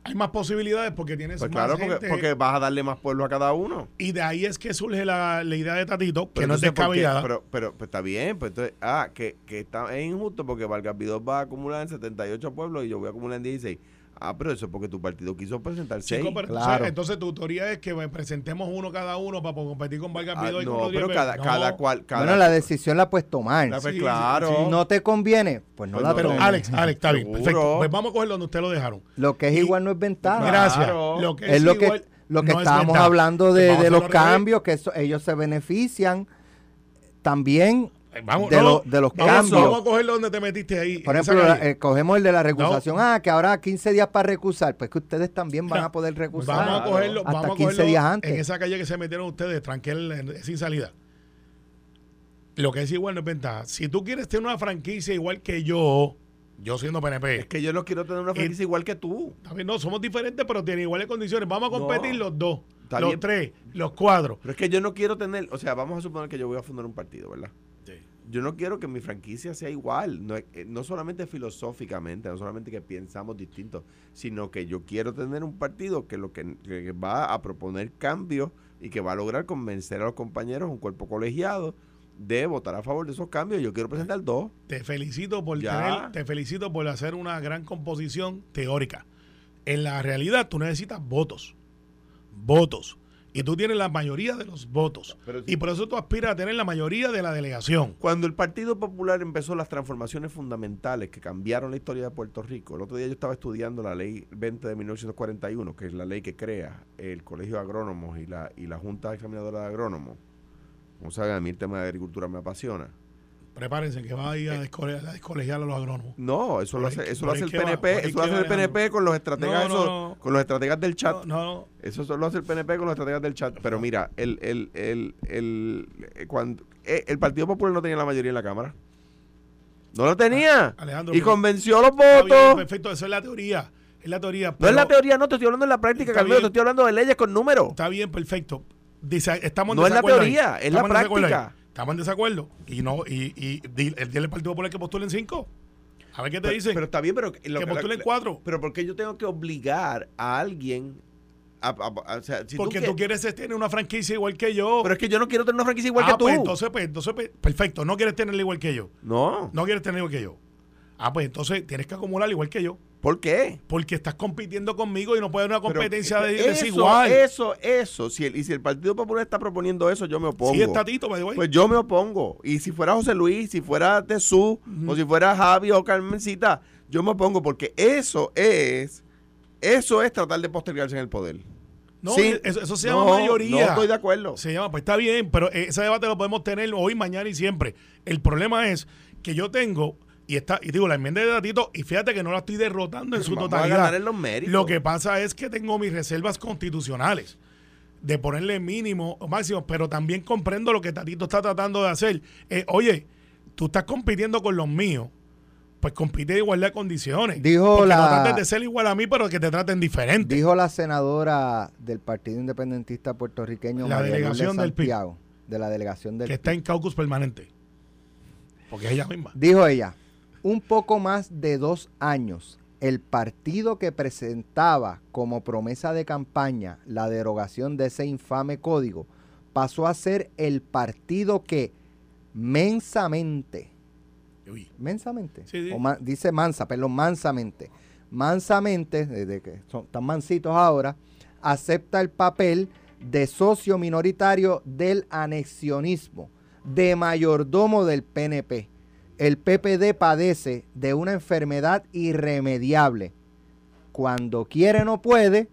[SPEAKER 3] Hay más posibilidades porque tienes
[SPEAKER 4] Pues
[SPEAKER 3] más
[SPEAKER 4] claro, porque,
[SPEAKER 3] gente.
[SPEAKER 4] porque vas a darle más pueblo a cada uno.
[SPEAKER 3] Y de ahí es que surge la, la idea de Tatito, que
[SPEAKER 4] Pero
[SPEAKER 3] no es descabellada.
[SPEAKER 4] Pero, pero, pues, está bien, pues entonces, ah, que, que está, es injusto porque Vargas Vidal va a acumular en 78 pueblos y yo voy a acumular en 16. Ah, pero eso es porque tu partido quiso presentar seis.
[SPEAKER 3] Chico, pero
[SPEAKER 2] Claro.
[SPEAKER 3] entonces, entonces tu teoría es que presentemos uno cada uno para competir con Vargas
[SPEAKER 4] Ah,
[SPEAKER 3] y con
[SPEAKER 4] no,
[SPEAKER 3] Rodríguez
[SPEAKER 4] pero cada,
[SPEAKER 3] No.
[SPEAKER 4] cada cual. Cada,
[SPEAKER 2] bueno, la decisión la puedes tomar.
[SPEAKER 4] Pues
[SPEAKER 3] Sí,
[SPEAKER 4] claro.
[SPEAKER 3] sí,
[SPEAKER 2] Si no te conviene, pues no
[SPEAKER 4] Pues
[SPEAKER 2] la
[SPEAKER 4] no,
[SPEAKER 3] Pero. Alex, Alex, está bien, perfecto. Pues vamos a coger donde usted lo dejaron.
[SPEAKER 2] Lo que es
[SPEAKER 3] Y-
[SPEAKER 2] igual no es ventaja.
[SPEAKER 3] Gracias.
[SPEAKER 4] Claro.
[SPEAKER 3] Lo que
[SPEAKER 2] es lo que,
[SPEAKER 3] igual
[SPEAKER 2] lo que
[SPEAKER 3] es
[SPEAKER 2] estábamos hablando de, los cambios, que eso- ellos se benefician también
[SPEAKER 3] Vamos,
[SPEAKER 2] de,
[SPEAKER 3] no,
[SPEAKER 2] lo- de los
[SPEAKER 3] vamos,
[SPEAKER 2] cambios.
[SPEAKER 3] Vamos a cogerlo donde te metiste ahí.
[SPEAKER 2] Por ejemplo, la- eh, cogemos el de la recusación. Ah, que ahora 15 días para recusar. Pues que ustedes también van a poder recusar.
[SPEAKER 3] Vamos a cogerlo,
[SPEAKER 2] hasta
[SPEAKER 3] vamos a
[SPEAKER 2] 15
[SPEAKER 3] cogerlo
[SPEAKER 2] días antes.
[SPEAKER 3] en esa calle que se metieron ustedes, tranquil, sin salida. Lo que es igual no es ventaja. Si tú quieres tener una franquicia igual que yo, yo siendo PNP,
[SPEAKER 4] Es que yo no quiero tener una franquicia igual que tú.
[SPEAKER 3] bien, no, somos diferentes, pero tienen iguales condiciones. Vamos a
[SPEAKER 4] No.
[SPEAKER 3] competir los dos,
[SPEAKER 4] Está
[SPEAKER 3] los
[SPEAKER 4] bien.
[SPEAKER 3] tres, los cuatro.
[SPEAKER 4] Pero es que yo no quiero tener, o sea, vamos a suponer que yo voy a fundar un partido, ¿verdad? Yo no quiero que mi franquicia sea igual, no, eh, no solamente filosóficamente, no solamente que pensamos distintos, sino que yo quiero tener un partido que lo que, que va a proponer cambios y que va a lograr convencer a los compañeros, un cuerpo colegiado, de votar a favor de esos cambios. Yo quiero presentar dos.
[SPEAKER 3] Te felicito por
[SPEAKER 4] Ya.
[SPEAKER 3] tener, te felicito por hacer una gran composición teórica. En la realidad, tú necesitas votos. Votos. Y tú tienes la mayoría de los votos.
[SPEAKER 4] Pero-
[SPEAKER 3] y por eso tú aspiras a tener la mayoría de la delegación.
[SPEAKER 4] Cuando el Partido Popular empezó las transformaciones fundamentales que cambiaron la historia de Puerto Rico, el otro día yo estaba estudiando la ley 20 de 1941, que es la ley que crea el Colegio de Agrónomos y la, y la Junta Examinadora de Agrónomos. Como saben, a mí el tema de agricultura me apasiona.
[SPEAKER 3] Prepárense que va a ir a, descole- a descolegiar a los agrónomos.
[SPEAKER 4] No, eso lo hace, eso lo hace el PNP, eso lo hace el PNP con los estrategas,
[SPEAKER 3] No, no,
[SPEAKER 4] esos-
[SPEAKER 3] no.
[SPEAKER 4] con los estrategas del chat.
[SPEAKER 3] No, no,
[SPEAKER 4] Eso solo hace el PNP con los estrategas del chat. Pero mira, el, el, el, el, eh, cuando, eh, el Partido Popular no tenía la mayoría en la Cámara. No lo tenía.
[SPEAKER 3] Alejandro,
[SPEAKER 4] y convenció a los votos.
[SPEAKER 3] perfecto, eso es la teoría. Es la teoría.
[SPEAKER 4] No es la teoría, no, te estoy hablando de la práctica, Carmelo, te estoy hablando de leyes con números.
[SPEAKER 3] Está bien, perfecto. Dice, estamos en
[SPEAKER 4] No es la
[SPEAKER 3] ahí.
[SPEAKER 4] teoría, es la
[SPEAKER 3] Estamos en
[SPEAKER 4] práctica.
[SPEAKER 3] Estamos en desacuerdo. Y no, y, y, di- el día del Partido Popular que postulen cinco. A ver qué te
[SPEAKER 4] Pero,
[SPEAKER 3] dicen.
[SPEAKER 4] pero está bien, pero... lo
[SPEAKER 3] que postulen cuatro.
[SPEAKER 4] Pero ¿por qué yo tengo que obligar a alguien a... a- a- o sea, si
[SPEAKER 3] porque
[SPEAKER 4] tú,
[SPEAKER 3] tú,
[SPEAKER 4] quie-
[SPEAKER 3] quieres tener una franquicia igual que yo.
[SPEAKER 4] Pero es que yo no quiero tener una franquicia igual
[SPEAKER 3] ah,
[SPEAKER 4] que tú.
[SPEAKER 3] pues entonces, pues, entonces, pues, perfecto. No quieres tenerla igual que yo.
[SPEAKER 4] No.
[SPEAKER 3] No quieres tenerla igual que yo. Ah, pues entonces tienes que acumular igual que yo.
[SPEAKER 4] ¿Por qué?
[SPEAKER 3] Porque estás compitiendo conmigo y no puede haber una
[SPEAKER 4] Pero
[SPEAKER 3] competencia de,
[SPEAKER 4] eso,
[SPEAKER 3] desigual.
[SPEAKER 4] Eso, eso. Si el, y si el Partido Popular está proponiendo eso, yo me opongo.
[SPEAKER 3] Sí, está Tito, by the way.
[SPEAKER 4] Pues yo me opongo. Y si fuera José Luis, si fuera Tesú, o si fuera Javi o Carmencita, yo me opongo porque eso es, eso es tratar de postergarse en el poder.
[SPEAKER 3] no,
[SPEAKER 4] Sí.
[SPEAKER 3] eso, eso se
[SPEAKER 4] No,
[SPEAKER 3] llama mayoría.
[SPEAKER 4] No estoy de acuerdo.
[SPEAKER 3] Se llama, pues está bien, pero ese debate lo podemos tener hoy, mañana y siempre. El problema es que yo tengo, y está, y digo, la enmienda de Datito, y fíjate que no la estoy derrotando en su
[SPEAKER 4] Vamos a
[SPEAKER 3] totalidad.
[SPEAKER 4] ganar en los méritos.
[SPEAKER 3] Lo que pasa es que tengo mis reservas constitucionales de ponerle mínimo o máximo, pero también comprendo lo que Tatito está tratando de hacer. Eh, oye, tú estás compitiendo con los míos, pues compite de igualdad de condiciones.
[SPEAKER 2] Dijo
[SPEAKER 3] Porque
[SPEAKER 2] la-
[SPEAKER 3] no trates de ser igual a mí, pero que te traten diferente.
[SPEAKER 2] Dijo la senadora del Partido Independentista puertorriqueño,
[SPEAKER 3] La
[SPEAKER 2] María
[SPEAKER 3] delegación del PIB.
[SPEAKER 2] Santiago, de la delegación del
[SPEAKER 3] que está en caucus permanente. Porque es ella misma.
[SPEAKER 2] Dijo ella, un poco más de dos años, el partido que presentaba como promesa de campaña la derogación de ese infame código pasó a ser el partido que mensamente,
[SPEAKER 3] Uy.
[SPEAKER 2] mensamente,
[SPEAKER 3] Sí, sí.
[SPEAKER 2] o dice mansa, perdón, mansamente, mansamente, desde que son tan mansitos ahora, acepta el papel de socio minoritario del anexionismo, de mayordomo del PNP. El PPD padece de una enfermedad irremediable. Cuando quiere no puede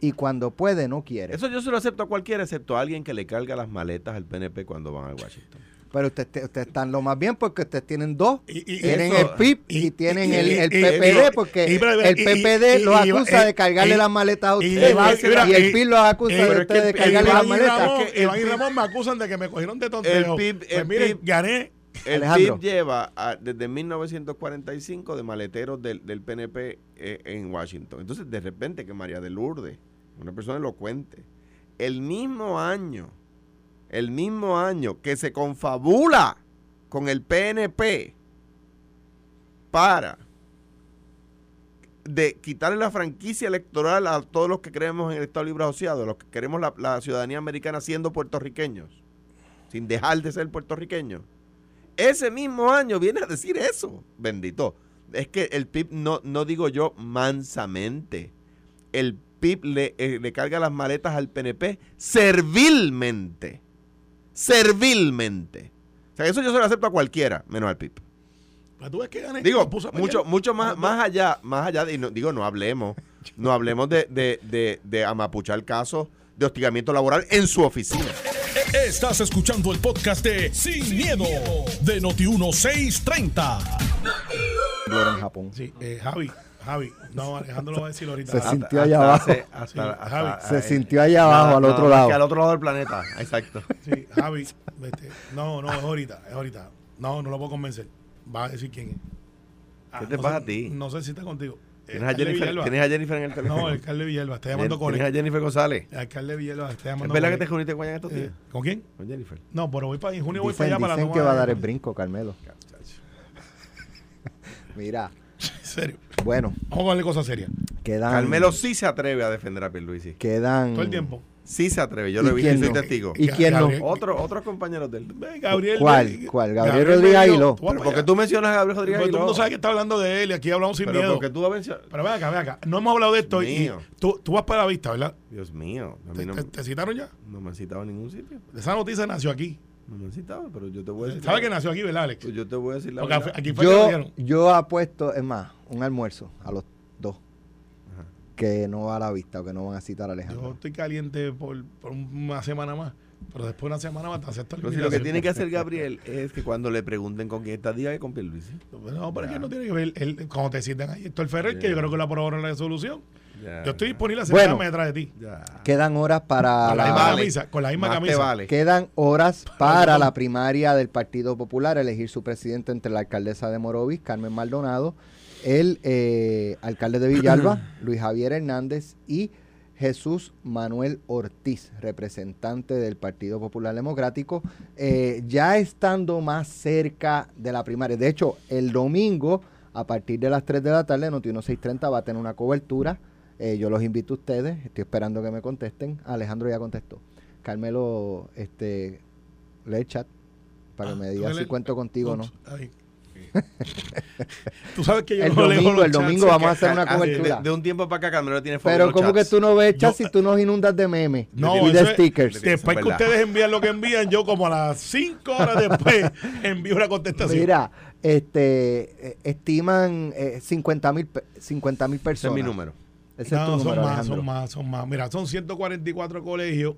[SPEAKER 2] y cuando puede no quiere.
[SPEAKER 4] Eso yo se lo acepto a cualquiera, excepto a alguien que le carga las maletas al PNP cuando van a Washington.
[SPEAKER 2] Pero ustedes usted están lo más bien porque ustedes tienen dos.
[SPEAKER 3] Y- y-
[SPEAKER 2] tienen
[SPEAKER 4] eso-
[SPEAKER 2] el PIB y,
[SPEAKER 3] y-
[SPEAKER 2] tienen
[SPEAKER 3] y-
[SPEAKER 2] el, el PPD porque
[SPEAKER 3] y- y-
[SPEAKER 2] el PPD
[SPEAKER 3] y-
[SPEAKER 2] los acusa
[SPEAKER 3] y-
[SPEAKER 2] de cargarle
[SPEAKER 3] y-
[SPEAKER 2] las maletas a
[SPEAKER 3] y-
[SPEAKER 2] ustedes y, el PIB los acusa
[SPEAKER 3] y-
[SPEAKER 2] de ustedes de
[SPEAKER 4] el-
[SPEAKER 2] cargarle las maletas.
[SPEAKER 4] El
[SPEAKER 3] Iván y Ramón me acusan de que me cogieron de tonteo.
[SPEAKER 4] PIB
[SPEAKER 3] pues
[SPEAKER 4] el
[SPEAKER 3] miren,
[SPEAKER 4] PIB
[SPEAKER 3] gané.
[SPEAKER 4] El
[SPEAKER 2] Alejandro.
[SPEAKER 4] PIB lleva a- desde 1945 de maleteros del, del PNP eh, en Washington. Entonces, de repente que María de Lourdes, una persona elocuente, el mismo año, el mismo año que se confabula con el PNP para de quitarle la franquicia electoral a todos los que creemos en el Estado Libre Asociado, los que queremos la, la ciudadanía americana siendo puertorriqueños, sin dejar de ser puertorriqueños. Ese mismo año viene a decir eso, bendito. Es que el PIB, no, no digo yo mansamente. El PIB le, eh, le carga las maletas al PNP servilmente. Servilmente. O sea, eso yo se lo acepto a cualquiera, menos al PIB.
[SPEAKER 3] Pero tú ves que gané.
[SPEAKER 4] Digo, mucho, mucho más,
[SPEAKER 3] Ah,
[SPEAKER 4] más allá, más allá de, no- digo, no hablemos, no hablemos de, de, de, de amapuchar casos de hostigamiento laboral en su oficina.
[SPEAKER 1] Estás escuchando el podcast de Sin, miedo, de Noti1630.
[SPEAKER 2] Temblor en Japón.
[SPEAKER 3] Sí, eh, Javi, Javi. No, Alejandro lo va a decir ahorita.
[SPEAKER 2] Se
[SPEAKER 3] Ah,
[SPEAKER 2] sintió allá abajo.
[SPEAKER 3] Sí, Javi.
[SPEAKER 2] Se sintió allá abajo, al otro lado.
[SPEAKER 4] que al otro lado del planeta, exacto.
[SPEAKER 3] Sí, Javi. vete. No, no, es ahorita, es ahorita. No, no lo puedo convencer. Va a decir quién es. Ah,
[SPEAKER 4] ¿Qué te
[SPEAKER 3] no
[SPEAKER 4] pasa
[SPEAKER 3] sé-
[SPEAKER 4] a ti?
[SPEAKER 3] No sé si está contigo.
[SPEAKER 4] ¿Tienes a,
[SPEAKER 3] Alcalde
[SPEAKER 4] Jennifer. ¿Tienes a Jennifer en el teléfono?
[SPEAKER 3] No, el alcalde Villalba. Está llamando con
[SPEAKER 4] ¿Tienes a Jennifer González?
[SPEAKER 3] El alcalde Villalba está
[SPEAKER 4] ¿Es
[SPEAKER 3] llamando
[SPEAKER 4] verdad que te
[SPEAKER 3] él.
[SPEAKER 4] reuniste con ella en estos días?
[SPEAKER 3] Eh, ¿Con quién?
[SPEAKER 4] Con Jennifer.
[SPEAKER 3] No, pero voy para en junio voy para
[SPEAKER 2] Dicen,
[SPEAKER 3] allá para
[SPEAKER 2] dicen
[SPEAKER 3] la
[SPEAKER 2] que
[SPEAKER 3] toma
[SPEAKER 2] va a dar el brinco, Carmelo. Mira,
[SPEAKER 3] En serio.
[SPEAKER 2] bueno,
[SPEAKER 3] Vamos a darle cosas serias.
[SPEAKER 2] quedan.
[SPEAKER 4] Carmelo sí se atreve a defender a Pierluisi.
[SPEAKER 2] Quedan.
[SPEAKER 3] Todo el tiempo.
[SPEAKER 4] Sí se atreve, yo
[SPEAKER 2] ¿Y
[SPEAKER 4] lo he visto y soy
[SPEAKER 2] no?
[SPEAKER 4] testigo.
[SPEAKER 2] ¿Y quién no?
[SPEAKER 4] Otro, otros compañeros de él.
[SPEAKER 3] Gabriel.
[SPEAKER 2] ¿Cuál? ¿Cuál? Gabriel Rodríguez Aguiló.
[SPEAKER 3] tú vas
[SPEAKER 4] Pero
[SPEAKER 3] para
[SPEAKER 4] ¿por qué
[SPEAKER 3] allá.
[SPEAKER 4] tú mencionas a Gabriel Rodríguez
[SPEAKER 3] Porque todo el mundo
[SPEAKER 4] Aguiló?
[SPEAKER 3] sabe que está hablando de él y aquí hablamos sin
[SPEAKER 4] Pero
[SPEAKER 3] miedo.
[SPEAKER 4] porque tú vas a mencionar...
[SPEAKER 3] Pero ven acá, ven acá. No hemos hablado de esto y
[SPEAKER 4] Mío.
[SPEAKER 3] tú, tú vas para la vista, ¿verdad?
[SPEAKER 4] Dios mío, a mí
[SPEAKER 3] ¿Te,
[SPEAKER 4] no,
[SPEAKER 3] te- te citaron ya?
[SPEAKER 4] no me han citado en ningún sitio.
[SPEAKER 3] Esa noticia nació aquí.
[SPEAKER 4] No me han citado, pero yo te voy a decir...
[SPEAKER 3] ¿Sabes que nació aquí, verdad, Alex?
[SPEAKER 4] Pues yo te voy a decir la
[SPEAKER 3] Porque
[SPEAKER 4] verdad.
[SPEAKER 3] aquí fue que
[SPEAKER 2] Yo,
[SPEAKER 3] dieron.
[SPEAKER 2] yo apuesto, es más, un almuerzo a los. Que no va a la vista o que no van a citar a
[SPEAKER 3] Yo
[SPEAKER 2] Alejandro.
[SPEAKER 3] estoy caliente por, por una semana más. Pero después de una semana más te acepto el
[SPEAKER 4] Pero si lo que tiene que hacer Gabriel es que cuando le pregunten con quién está, diga que con Pierluisi.
[SPEAKER 3] No, pero es que no tiene que ver. Él, cuando te citan ahí, Héctor Ferrer, que yo creo que lo aprobaron la resolución.
[SPEAKER 4] Ya,
[SPEAKER 3] Yo estoy
[SPEAKER 4] ya,
[SPEAKER 3] disponible a
[SPEAKER 2] Bueno.
[SPEAKER 3] sentarme detrás de ti.
[SPEAKER 4] ya.
[SPEAKER 2] Quedan horas para
[SPEAKER 3] Con la
[SPEAKER 2] la,
[SPEAKER 3] misma
[SPEAKER 4] vale.
[SPEAKER 3] camisa. Con la misma
[SPEAKER 4] Más
[SPEAKER 3] camisa.
[SPEAKER 4] vale.
[SPEAKER 2] Quedan horas para la primaria del Partido Popular, elegir su presidente entre la alcaldesa de Morovis, Carmen Maldonado, el eh, alcalde de Villalba, Luis Javier Hernández y Jesús Manuel Ortiz, representante del Partido Popular Democrático, eh, ya estando más cerca de la primaria. De hecho, el domingo, a partir de las 3 de la tarde, Noti 1630 va a tener una cobertura. Eh, yo los invito a ustedes, estoy esperando que me contesten. Alejandro ya contestó. Carmelo, este, lee el chat para que
[SPEAKER 3] Ah,
[SPEAKER 2] me
[SPEAKER 3] tú
[SPEAKER 2] diga si cuento contigo o no.
[SPEAKER 3] Ay. Tú sabes que yo
[SPEAKER 2] El
[SPEAKER 3] no leo
[SPEAKER 2] domingo,
[SPEAKER 3] los
[SPEAKER 2] el
[SPEAKER 3] chats.
[SPEAKER 2] domingo vamos a hacer una
[SPEAKER 4] Ah, de-
[SPEAKER 2] cobertura.
[SPEAKER 4] De, de un tiempo para acá, Carmelo tiene
[SPEAKER 2] Pero ¿cómo que
[SPEAKER 4] chats.
[SPEAKER 2] tú no ves chat
[SPEAKER 3] Yo-
[SPEAKER 2] si tú nos inundas de memes
[SPEAKER 3] No,
[SPEAKER 2] y de
[SPEAKER 3] es-
[SPEAKER 2] stickers?
[SPEAKER 3] Después
[SPEAKER 4] es
[SPEAKER 3] que ustedes envían lo que envían, yo como a las 5 horas después envío una contestación.
[SPEAKER 2] Mira, este, eh, estiman 50 mil 50 mil
[SPEAKER 4] Ese es
[SPEAKER 2] personas.
[SPEAKER 4] mi número.
[SPEAKER 2] Ese es
[SPEAKER 3] no,
[SPEAKER 2] tu
[SPEAKER 3] son
[SPEAKER 2] número,
[SPEAKER 3] más,
[SPEAKER 2] Alejandro.
[SPEAKER 3] son más, son más. Mira, son 144 colegios.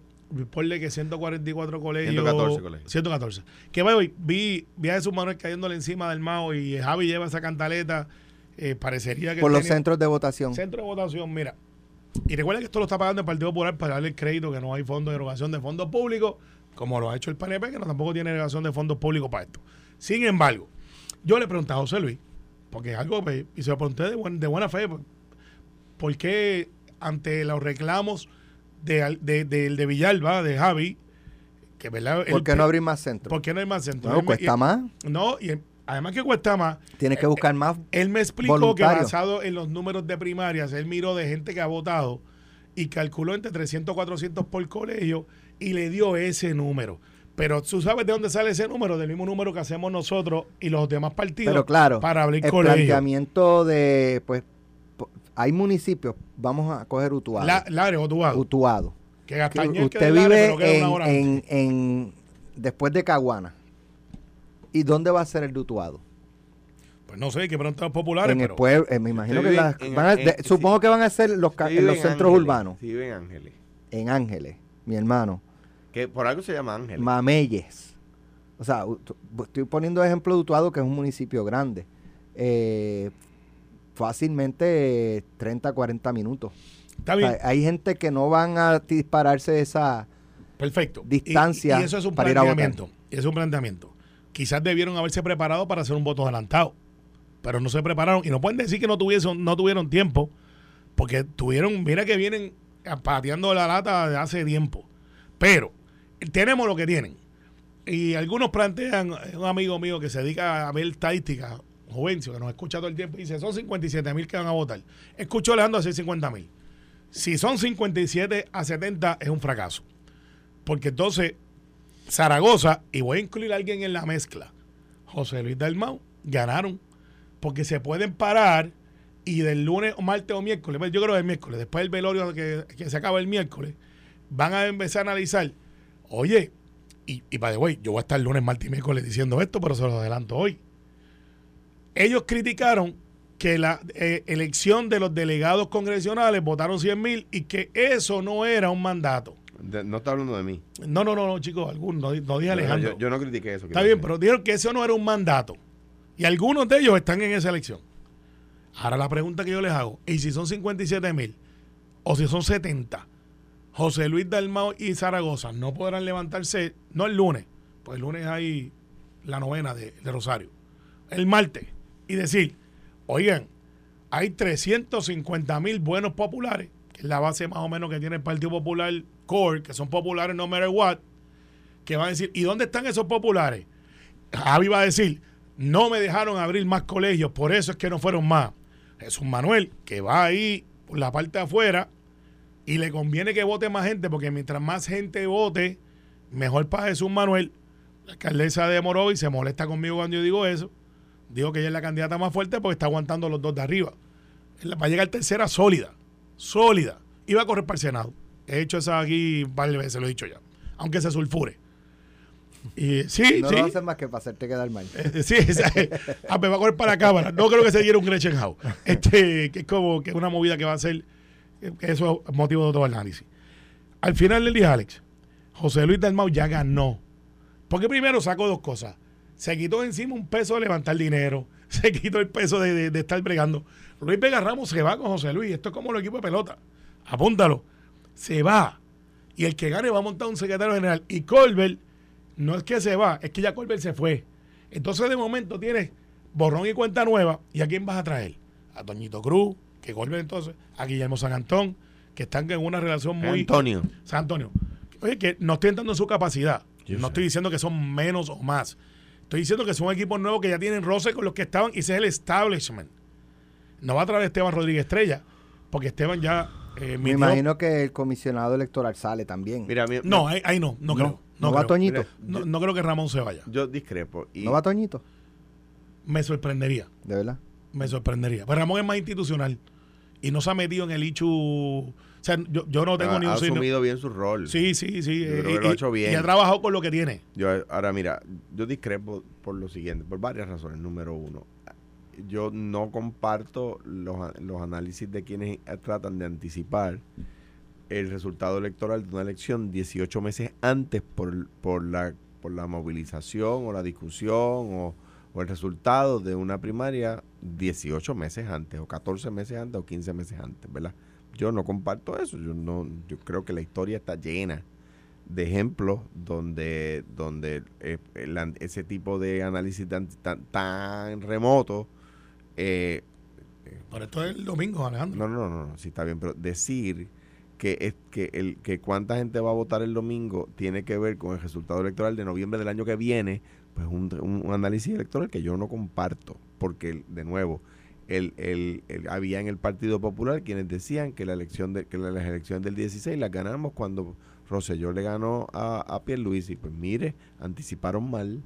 [SPEAKER 3] Ponle que 144 colegios.
[SPEAKER 4] 114 colegios.
[SPEAKER 3] 114. Que vaya, vi, vi a Jesús Manuel cayéndole encima del Mao y Javi lleva esa cantaleta. eh, parecería que.
[SPEAKER 2] Por los
[SPEAKER 3] tenía-
[SPEAKER 2] centros de votación.
[SPEAKER 3] Centro de votación, mira. Y recuerda que esto lo está pagando el Partido Popular para darle el crédito que no hay fondo de erogación de fondos públicos, como lo ha hecho el PNP, que no, tampoco tiene erogación de fondos públicos para esto. Sin embargo, yo le pregunté a José Luis, porque es algo, pues, y se lo pregunté de, buen- de buena fe, pues, ¿por qué ante los reclamos de, al- de, de- de Villalba, de Javi, que verdad...
[SPEAKER 2] ¿Por qué no abrir más centros?
[SPEAKER 3] ¿Por qué no hay más centros?
[SPEAKER 2] No, cuesta
[SPEAKER 3] y-
[SPEAKER 2] más.
[SPEAKER 3] No, y además que cuesta más,
[SPEAKER 2] Tienes que buscar más.
[SPEAKER 3] él me explicó que basado en los números de primarias, él miró de gente que ha votado y calculó entre 300 400 por colegio y le dio ese número. Pero tú sabes de dónde sale ese número, del mismo número que hacemos nosotros y los demás partidos
[SPEAKER 2] Pero claro,
[SPEAKER 3] para abrir
[SPEAKER 2] el
[SPEAKER 3] colegios.
[SPEAKER 2] planteamiento de, pues, hay municipios, vamos a coger Utuado.
[SPEAKER 3] La, Lares o Tuado,
[SPEAKER 2] Utuado.
[SPEAKER 3] que Gastañez
[SPEAKER 2] usted vive en,
[SPEAKER 3] una hora antes.
[SPEAKER 2] en- en- después de Caguana. ¿Y dónde va a ser el de Utuado?
[SPEAKER 3] Pues no sé, que pronto los populares,
[SPEAKER 2] en el pueblo, eh, me imagino que las- van a-
[SPEAKER 4] en-
[SPEAKER 2] de-
[SPEAKER 4] sí.
[SPEAKER 2] supongo que van a ser los,
[SPEAKER 4] Sí
[SPEAKER 2] en los centros
[SPEAKER 4] Ángeles,
[SPEAKER 2] urbanos,
[SPEAKER 4] Sí, vive en Ángeles.
[SPEAKER 2] en Ángeles, mi hermano,
[SPEAKER 4] Que por algo se llama Ángeles.
[SPEAKER 2] Mameyes. O sea, estoy poniendo ejemplo de Utuado, que es un municipio grande. Eh, fácilmente eh, 30, 40 minutos.
[SPEAKER 3] está
[SPEAKER 2] O
[SPEAKER 3] bien,
[SPEAKER 2] sea, hay gente que no van a dispararse esa...
[SPEAKER 3] perfecto. Y-
[SPEAKER 2] distancia
[SPEAKER 3] Y, eso es un
[SPEAKER 2] para
[SPEAKER 3] planteamiento. y eso es un planteamiento. Quizás debieron haberse preparado para hacer un voto adelantado, pero no se prepararon y no pueden decir que no tuvieron, no tuvieron tiempo, porque tuvieron, mira que vienen pateando la lata de hace tiempo. Pero tenemos lo que tienen. Y algunos plantean, un amigo mío que se dedica a ver estadísticas, Jovencio, que nos escucha todo el tiempo, dice, son 57 mil que van a votar. Escucho a Alejandro decir 50 mil. Si son 57 a 70 es un fracaso. Porque entonces Zaragoza, y voy a incluir a alguien en la mezcla, José Luis Dalmau, ganaron porque se pueden parar y del lunes o martes o miércoles, yo creo que el miércoles, después del velorio que, se acaba el miércoles, van a empezar a analizar, oye, y, y by the way, yo voy a estar lunes, martes y miércoles diciendo esto, pero se lo adelanto hoy. Ellos criticaron que la eh, elección de los delegados congresionales votaron 100 mil y que eso no era un mandato.
[SPEAKER 4] De- no está hablando de mí.
[SPEAKER 3] No, no, no, no chicos, algunos, no, no dije Alejandro.
[SPEAKER 4] Yo, yo no critiqué eso.
[SPEAKER 3] Está bien, pero dijeron que eso no era un mandato. Y algunos de ellos están en esa elección. Ahora la pregunta que yo les hago, ¿y si son 57 mil o si son 70? José Luis Dalmao y Zaragoza no podrán levantarse, no el lunes, pues el lunes hay la novena de, de Rosario, el martes, y decir, oigan, hay 350 mil buenos populares, que es la base más o menos que tiene el Partido Popular Core, que son populares no matter what, que van a decir, ¿y dónde están esos populares? Javi va a decir, no me dejaron abrir más colegios, por eso es que no fueron más. Jesús Manuel, que va ahí por la parte de afuera y le conviene que vote más gente, porque mientras más gente vote, mejor para Jesús Manuel. La alcaldesa de Morovi se molesta conmigo cuando yo digo eso. Digo que ella es la candidata más fuerte porque está aguantando los dos de arriba. Va a llegar tercera sólida, sólida. Y va a correr para el Senado. He hecho eso aquí varias veces, lo he dicho ya. Aunque se sulfure. Y, sí,
[SPEAKER 2] No
[SPEAKER 3] sí.
[SPEAKER 2] lo hacen más que para hacerte quedar mal.
[SPEAKER 3] Eh, Sí, esa- ah, me va a correr para la cámara. No creo que se diera un Gretchen House. Este, que es como que una movida que va a ser, eh, que eso es motivo de otro análisis. Al final le dije Alex, José Luis Dalmau ya ganó. Porque primero sacó dos cosas. Se quitó encima un peso de levantar dinero. Se quitó el peso de, de- de estar bregando. Luis Vega Ramos se va con José Luis. Esto es como el equipo de pelota. Apúntalo. Se va. Y el que gane va a montar un secretario general. Y Colbert no es que se va, es que ya Colbert se fue. Entonces de momento tienes borrón y cuenta nueva. ¿Y a quién vas a traer? A Toñito Cruz, que Colbert entonces, a Guillermo San Antón, que están en una relación muy...
[SPEAKER 4] Antonio.
[SPEAKER 3] San Antonio. Oye, que no estoy entrando en su capacidad.
[SPEAKER 4] Yo
[SPEAKER 3] no
[SPEAKER 4] sé.
[SPEAKER 3] estoy diciendo que son menos o más. Estoy diciendo que son equipos nuevos que ya tienen roce con los que estaban y ese es el establishment. No va a traer a Esteban Rodríguez Estrella, porque Esteban ya... eh,
[SPEAKER 2] Me imagino que el comisionado electoral sale también.
[SPEAKER 4] Mira, mi-
[SPEAKER 3] No, ahí, ahí no, no,
[SPEAKER 2] No,
[SPEAKER 3] creo.
[SPEAKER 2] ¿No
[SPEAKER 3] No,
[SPEAKER 2] va
[SPEAKER 3] creo.
[SPEAKER 2] Toñito?
[SPEAKER 3] No, no creo que Ramón se vaya.
[SPEAKER 4] yo discrepo. Y
[SPEAKER 2] ¿No va Toñito?
[SPEAKER 3] Me sorprendería.
[SPEAKER 2] ¿De verdad?
[SPEAKER 3] Me sorprendería. Pero Ramón es más institucional y no se ha metido en el hecho. O sea, yo, yo no tengo
[SPEAKER 4] ha,
[SPEAKER 3] ni
[SPEAKER 4] ha
[SPEAKER 3] un signo.
[SPEAKER 4] asumido bien su rol.
[SPEAKER 3] Sí, sí, sí.
[SPEAKER 4] Yo
[SPEAKER 3] eh,
[SPEAKER 4] creo que
[SPEAKER 3] y,
[SPEAKER 4] lo ha hecho bien.
[SPEAKER 3] y ha trabajado con lo que tiene.
[SPEAKER 4] Yo, ahora mira, yo discrepo por lo siguiente, por varias razones. Número uno, yo no comparto los, los análisis de quienes tratan de anticipar el resultado electoral de una elección 18 meses antes por, por, la, por la movilización o la discusión o, o el resultado de una primaria 18 meses antes o 14 meses antes o 15 meses antes, ¿verdad? Yo no comparto eso, yo no yo creo que la historia está llena de ejemplos donde donde eh, el ese tipo de análisis tan, tan, tan remoto eh,
[SPEAKER 3] Pero esto es el domingo, Alejandro.
[SPEAKER 4] no, no, no, no, sí está bien, pero decir que es que el que cuánta gente va a votar el domingo tiene que ver con el resultado electoral de noviembre del año que viene, pues un, un- un análisis electoral que yo no comparto, porque de nuevo el, el, el- había en el Partido Popular quienes decían que la elección de que la- las elecciones del 16 las ganamos cuando Rosselló le ganó a, a Pierluisi, pues mire, anticiparon mal.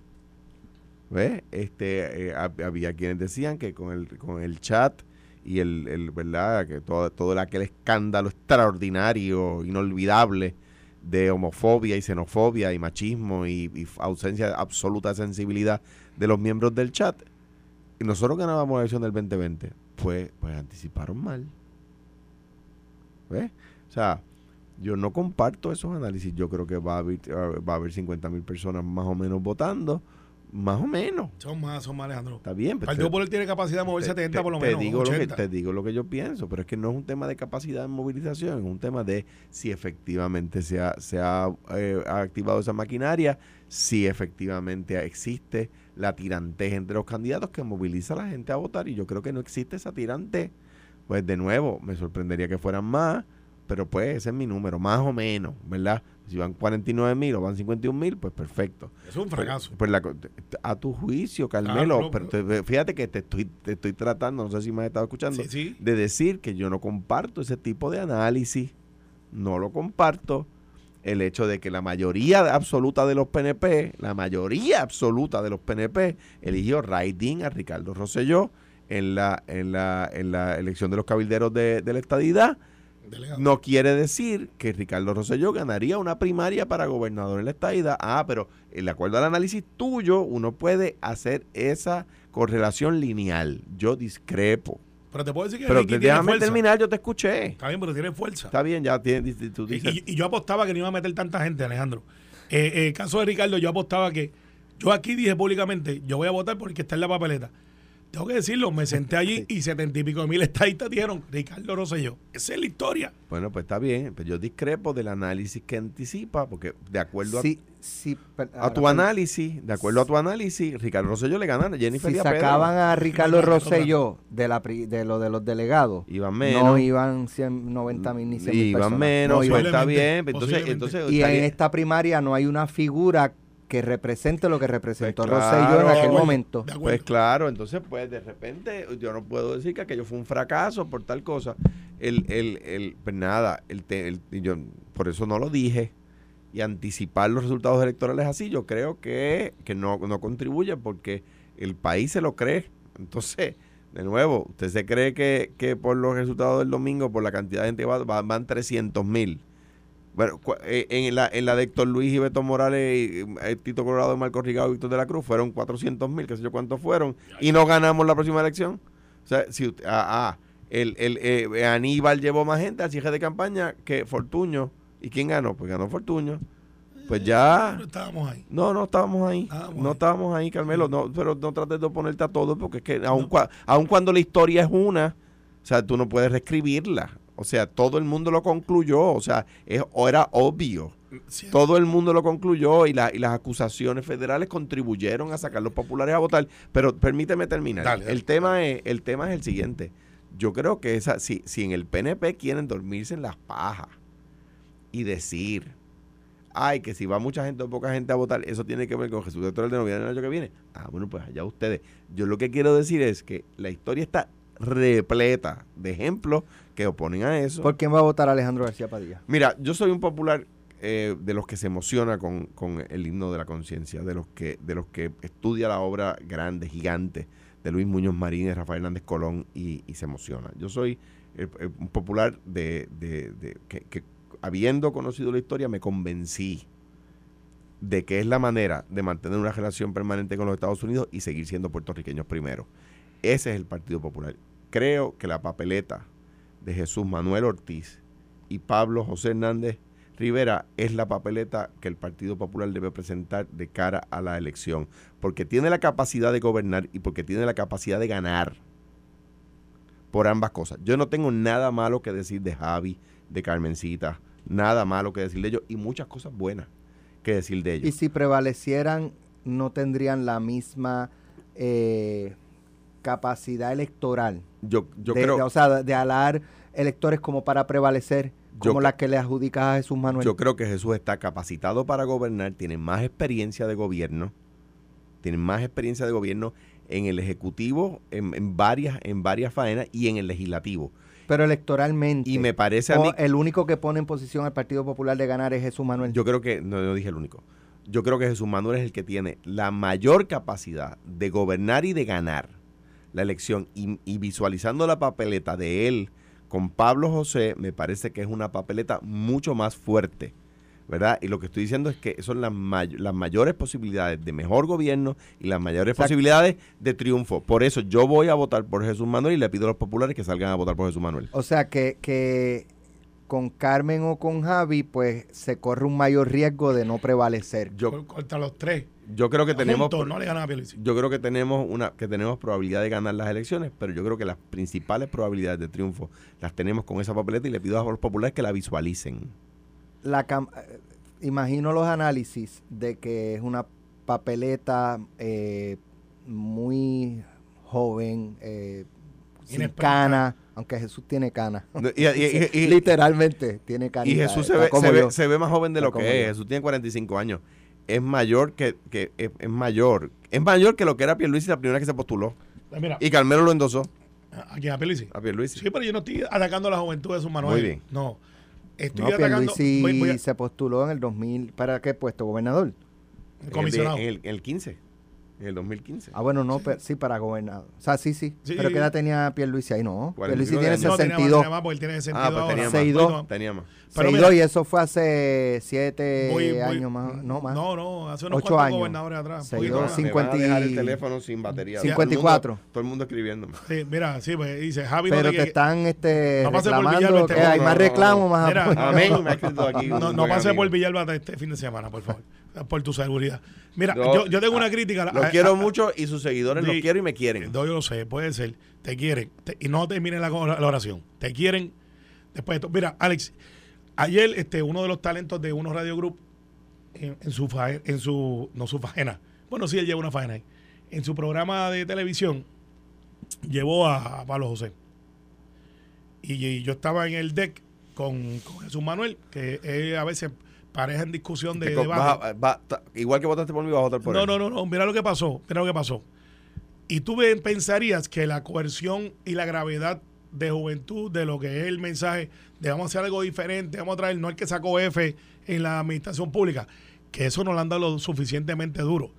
[SPEAKER 4] ¿Ves? Este, eh, hab- había quienes decían que con el, con el chat y el, el verdad que todo, todo aquel escándalo extraordinario, inolvidable de homofobia y xenofobia y machismo y, y ausencia de absoluta sensibilidad de los miembros del chat. Nosotros ganábamos la elección del 2020. Pues, pues anticiparon mal. ¿Ves? O sea, yo no comparto esos análisis. Yo creo que va a haber, va a haber 50 mil personas más o menos votando. Más o menos.
[SPEAKER 3] Son más, son más, Alejandro.
[SPEAKER 4] Está bien. Pero
[SPEAKER 3] Partido
[SPEAKER 4] te-
[SPEAKER 3] Popular tiene capacidad de mover
[SPEAKER 4] te-
[SPEAKER 3] 70 por lo
[SPEAKER 4] te
[SPEAKER 3] menos.
[SPEAKER 4] digo lo que,
[SPEAKER 3] 80.
[SPEAKER 4] te digo lo que yo pienso, pero es que no es un tema de capacidad de movilización, es un tema de si efectivamente se ha, se ha, eh, ha activado esa maquinaria, si efectivamente existe la tirantez entre los candidatos que moviliza a la gente a votar y yo creo que no existe esa tirantez. Pues de nuevo, me sorprendería que fueran más, pero pues ese es mi número, más o menos, ¿verdad? Si van 49 mil o van 51 mil, pues perfecto.
[SPEAKER 3] Es un fracaso.
[SPEAKER 4] Pues la co- te- te- a tu juicio,
[SPEAKER 3] Claro,
[SPEAKER 4] Carmelo,
[SPEAKER 3] no,
[SPEAKER 4] pero
[SPEAKER 3] pero-
[SPEAKER 4] te- fíjate que te estoy, te estoy tratando, no sé si me has estado escuchando,
[SPEAKER 3] Sí, sí.
[SPEAKER 4] de decir que yo no comparto ese tipo de análisis, no lo comparto. El hecho de que la mayoría absoluta de los PNP, la mayoría absoluta de los PNP, eligió Raidín a Ricardo Rosselló en la, en la, en la elección de los cabilderos de, de la estadidad,
[SPEAKER 3] Delegado.
[SPEAKER 4] no quiere decir que Ricardo Rosselló ganaría una primaria para gobernador en la estadidad. Ah, pero en acuerdo al análisis tuyo, uno puede hacer esa correlación lineal. Yo discrepo.
[SPEAKER 3] Pero te puedo decir que
[SPEAKER 4] Pero
[SPEAKER 3] Ricky tiene
[SPEAKER 4] déjame
[SPEAKER 3] fuerza.
[SPEAKER 4] terminar, yo te escuché.
[SPEAKER 3] Está bien, pero tiene fuerza.
[SPEAKER 4] Está bien, ya tienes, tú
[SPEAKER 3] Y,
[SPEAKER 4] dices.
[SPEAKER 3] y- y yo apostaba que no iba a meter tanta gente, Alejandro. Eh, eh, el caso de Ricardo, yo apostaba que. Yo aquí dije públicamente, yo voy a votar porque está en la papeleta. Tengo que decirlo, me senté allí y setenta y pico de mil estadistas dijeron Ricardo Rosselló. Esa es la historia.
[SPEAKER 4] Bueno, pues está bien, pero yo discrepo del análisis que anticipa, porque de acuerdo a-
[SPEAKER 2] Sí, sí, per-
[SPEAKER 4] a, tu
[SPEAKER 2] ahora,
[SPEAKER 4] análisis, de acuerdo a tu análisis, Ricardo Rosselló le gana a Jennifer
[SPEAKER 2] Si
[SPEAKER 4] y a Pedro.
[SPEAKER 2] sacaban a Ricardo. Rosselló de, la, de lo de los delegados,
[SPEAKER 4] Iban menos.
[SPEAKER 2] no iban 100, 90 mil ni 100 mil
[SPEAKER 4] Iban
[SPEAKER 2] personas.
[SPEAKER 4] menos,
[SPEAKER 2] No
[SPEAKER 4] pues
[SPEAKER 2] iban.
[SPEAKER 4] está bien. Entonces,
[SPEAKER 3] posiblemente.
[SPEAKER 4] entonces
[SPEAKER 2] Y en esta primaria no hay una figura que represente lo que representó
[SPEAKER 4] Pues
[SPEAKER 2] Rosselló
[SPEAKER 4] claro.
[SPEAKER 2] en
[SPEAKER 3] De
[SPEAKER 2] aquel
[SPEAKER 3] acuerdo,
[SPEAKER 2] momento.
[SPEAKER 4] Pues claro, entonces pues de repente yo no puedo decir que aquello fue un fracaso por tal cosa. El, el, el, pues nada, el, el- yo por eso no lo dije. Y anticipar los resultados electorales así, yo creo que, que no, no contribuye porque el país se lo cree. Entonces, de nuevo, usted se cree que, que por los resultados del domingo, por la cantidad de gente que va, va- van 300 mil. Bueno, eh, en la, en la de Héctor Luis y Beto Morales, y, eh, Tito Colorado, Marco Rigado y Víctor de la Cruz, fueron 400 mil, qué sé yo cuántos fueron, y no ganamos la próxima elección. O sea, si usted- ah, ah, el, el, eh, Aníbal llevó más gente al cierre de campaña que Fortuño. ¿Y quién ganó? Pues ganó Fortuño. Pues ya.
[SPEAKER 3] Pero estábamos ahí.
[SPEAKER 4] No, no estábamos ahí.
[SPEAKER 3] Estábamos
[SPEAKER 4] no
[SPEAKER 3] ahí.
[SPEAKER 4] estábamos ahí, Carmelo. No, pero no trates de oponerte a todo porque es que aun, cua- aun cuando la historia es una, o sea, tú no puedes reescribirla. O sea, todo el mundo lo concluyó. O sea, es, era obvio.
[SPEAKER 3] Sí,
[SPEAKER 4] Todo el mundo lo concluyó y, la- y las acusaciones federales contribuyeron a sacar los populares a votar. Pero permíteme terminar.
[SPEAKER 3] Dale, dale.
[SPEAKER 4] el, tema es, el tema es el siguiente. Yo creo que esa, si, si en el PNP quieren dormirse en las pajas y decir, ay, que si va mucha gente o poca gente a votar, eso tiene que ver con Jesús de noviembre del año que viene. Ah, bueno, pues allá ustedes. Yo lo que quiero decir es que la historia está repleta de ejemplos que oponen a eso.
[SPEAKER 2] ¿Por quién va a votar Alejandro García Padilla?
[SPEAKER 4] Mira, yo soy un popular eh, de los que se emociona con, con el himno de la conciencia, de los que de los que estudia la obra grande, gigante de Luis Muñoz Marín, de Rafael Hernández Colón y, y se emociona. Yo soy eh, eh, un popular de, de- de- que, que habiendo conocido la historia me convencí de que es la manera de mantener una relación permanente con los Estados Unidos y seguir siendo puertorriqueños primero. Ese es el Partido Popular. Creo que la papeleta de Jesús Manuel Ortiz y Pablo José Hernández Rivera es la papeleta que el Partido Popular debe presentar de cara a la elección, porque tiene la capacidad de gobernar y porque tiene la capacidad de ganar por ambas cosas. Yo no tengo nada malo que decir de Javi, de Carmencita, nada malo que decir de ellos y muchas cosas buenas que decir de ellos.
[SPEAKER 2] Y si prevalecieran, no tendrían la misma eh, capacidad electoral.
[SPEAKER 4] yo yo
[SPEAKER 2] de,
[SPEAKER 4] creo
[SPEAKER 2] de- o sea, de alar electores como para prevalecer,
[SPEAKER 4] Yo
[SPEAKER 2] como
[SPEAKER 4] cre-
[SPEAKER 2] la que le adjudicas a Jesús Manuel.
[SPEAKER 4] Yo creo que Jesús está capacitado para gobernar, tiene más experiencia de gobierno, tiene más experiencia de gobierno en el ejecutivo, en, en varias, en varias faenas y en el legislativo.
[SPEAKER 2] pero electoralmente.
[SPEAKER 4] Y me parece a
[SPEAKER 2] o
[SPEAKER 4] mí,
[SPEAKER 2] el único que pone en posición al Partido Popular de ganar es Jesús Manuel.
[SPEAKER 4] yo creo que, no, no dije el único, yo creo que Jesús Manuel es el que tiene la mayor capacidad de gobernar y de ganar la elección y, y visualizando la papeleta de él con Pablo José, me parece que es una papeleta mucho más fuerte. ¿Verdad? Y lo que estoy diciendo es que son las, may- las mayores posibilidades de mejor gobierno y las mayores
[SPEAKER 2] Exacto.
[SPEAKER 4] posibilidades de triunfo. Por eso yo voy a votar por Jesús Manuel y le pido a los populares que salgan a votar por Jesús Manuel.
[SPEAKER 2] O sea que, que con Carmen o con Javi, pues se corre un mayor riesgo de no prevalecer.
[SPEAKER 4] Yo,
[SPEAKER 3] Contra los tres.
[SPEAKER 4] Yo creo que tenemos
[SPEAKER 3] Juntos, no le ganan a Pierluisi.
[SPEAKER 4] yo creo que tenemos una que tenemos probabilidad de ganar las elecciones, pero yo creo que las principales probabilidades de triunfo las tenemos con esa papeleta y le pido a los populares que la visualicen.
[SPEAKER 2] La cam- eh, imagino los análisis de que es una papeleta eh, muy joven, eh, sin cana, aunque Jesús tiene cana.
[SPEAKER 4] Y, y- y- y-
[SPEAKER 2] Literalmente tiene cana.
[SPEAKER 4] y Jesús se ve, se, ve, se ve más joven de lo que es.
[SPEAKER 2] yo.
[SPEAKER 4] Jesús tiene 45 años. Es mayor que, que es, es mayor. Es mayor que lo que era Pierluisi la primera vez que se postuló.
[SPEAKER 3] Pues mira,
[SPEAKER 4] Y Carmelo lo endosó
[SPEAKER 3] aquí a Pierluisi.
[SPEAKER 4] a Pierluisi.
[SPEAKER 3] Sí, pero yo no estoy atacando a la juventud de su Manuel.
[SPEAKER 4] Muy bien.
[SPEAKER 3] No. Estoy
[SPEAKER 2] No,
[SPEAKER 3] atacando.
[SPEAKER 2] Pierluisi
[SPEAKER 3] voy- voy a-
[SPEAKER 2] se postuló en el 2000. ¿Para qué puesto? ¿Gobernador?
[SPEAKER 3] comisionado.
[SPEAKER 4] En el, en el 15. En el 2015.
[SPEAKER 2] Ah, bueno, no, pero, sí, para gobernador. O sea, sí, sí.
[SPEAKER 3] Sí.
[SPEAKER 2] Pero ¿qué edad tenía Pierluisi ahí? No, Pierluisi tiene
[SPEAKER 4] de años.
[SPEAKER 3] No, tenía más,
[SPEAKER 2] 62.
[SPEAKER 3] tenía más porque él tiene 62
[SPEAKER 4] Ah, pues
[SPEAKER 3] ahora.
[SPEAKER 4] tenía más.
[SPEAKER 2] Seis, dos.
[SPEAKER 4] Tenía más.
[SPEAKER 3] Pero
[SPEAKER 2] 62
[SPEAKER 3] mira-
[SPEAKER 2] y eso fue hace 7
[SPEAKER 3] Voy- voy-
[SPEAKER 2] años más. No, más.
[SPEAKER 3] No, no, hace unos
[SPEAKER 2] Ocho
[SPEAKER 3] cuantos
[SPEAKER 2] años.
[SPEAKER 3] gobernadores atrás.
[SPEAKER 2] Seis,
[SPEAKER 3] poquito
[SPEAKER 2] dos,
[SPEAKER 3] más.
[SPEAKER 2] cinco.
[SPEAKER 4] Me van a
[SPEAKER 2] 50 y-
[SPEAKER 4] dejar el teléfono sin batería.
[SPEAKER 2] 54.
[SPEAKER 4] Todo el mundo, todo el mundo escribiéndome.
[SPEAKER 3] Sí, mira, sí, pues dice Javi no
[SPEAKER 2] Pero
[SPEAKER 3] te-
[SPEAKER 2] están este, reclamando que
[SPEAKER 3] este-
[SPEAKER 2] hay más reclamos, más
[SPEAKER 3] Mira,
[SPEAKER 2] apoyo.
[SPEAKER 4] Amén, me ha escrito aquí. un
[SPEAKER 3] No, pase por Villalba este fin de semana, por favor. Por tu seguridad. Mira, yo, yo tengo una
[SPEAKER 4] ah,
[SPEAKER 3] crítica.
[SPEAKER 4] Lo
[SPEAKER 3] a-
[SPEAKER 4] quiero
[SPEAKER 3] a-
[SPEAKER 4] mucho y sus seguidores los quiero y me quieren.
[SPEAKER 3] No, yo lo sé, puede ser. Te quieren. Te- y no terminen la, la oración. Te quieren después de esto. Mira, Alex, ayer este, uno de los talentos de Uno Radio Group, en, en su faena, en su, no su faena, bueno, sí, él lleva una faena ahí. En su programa de televisión, llevó a, a Pablo José. Y, y yo estaba en el deck con, con Jesús Manuel, que a veces pareja en discusión de debate.
[SPEAKER 4] va- ta- igual que votaste por mí, vas a votar por
[SPEAKER 3] No,
[SPEAKER 4] él.
[SPEAKER 3] no, no, no. Mira lo que pasó. Mira lo que pasó. Y tú pensarías que la coerción y la gravedad de juventud de lo que es el mensaje de vamos a hacer algo diferente, vamos a traer, no el que sacó F en la administración pública, que eso no lo han dado lo suficientemente duro.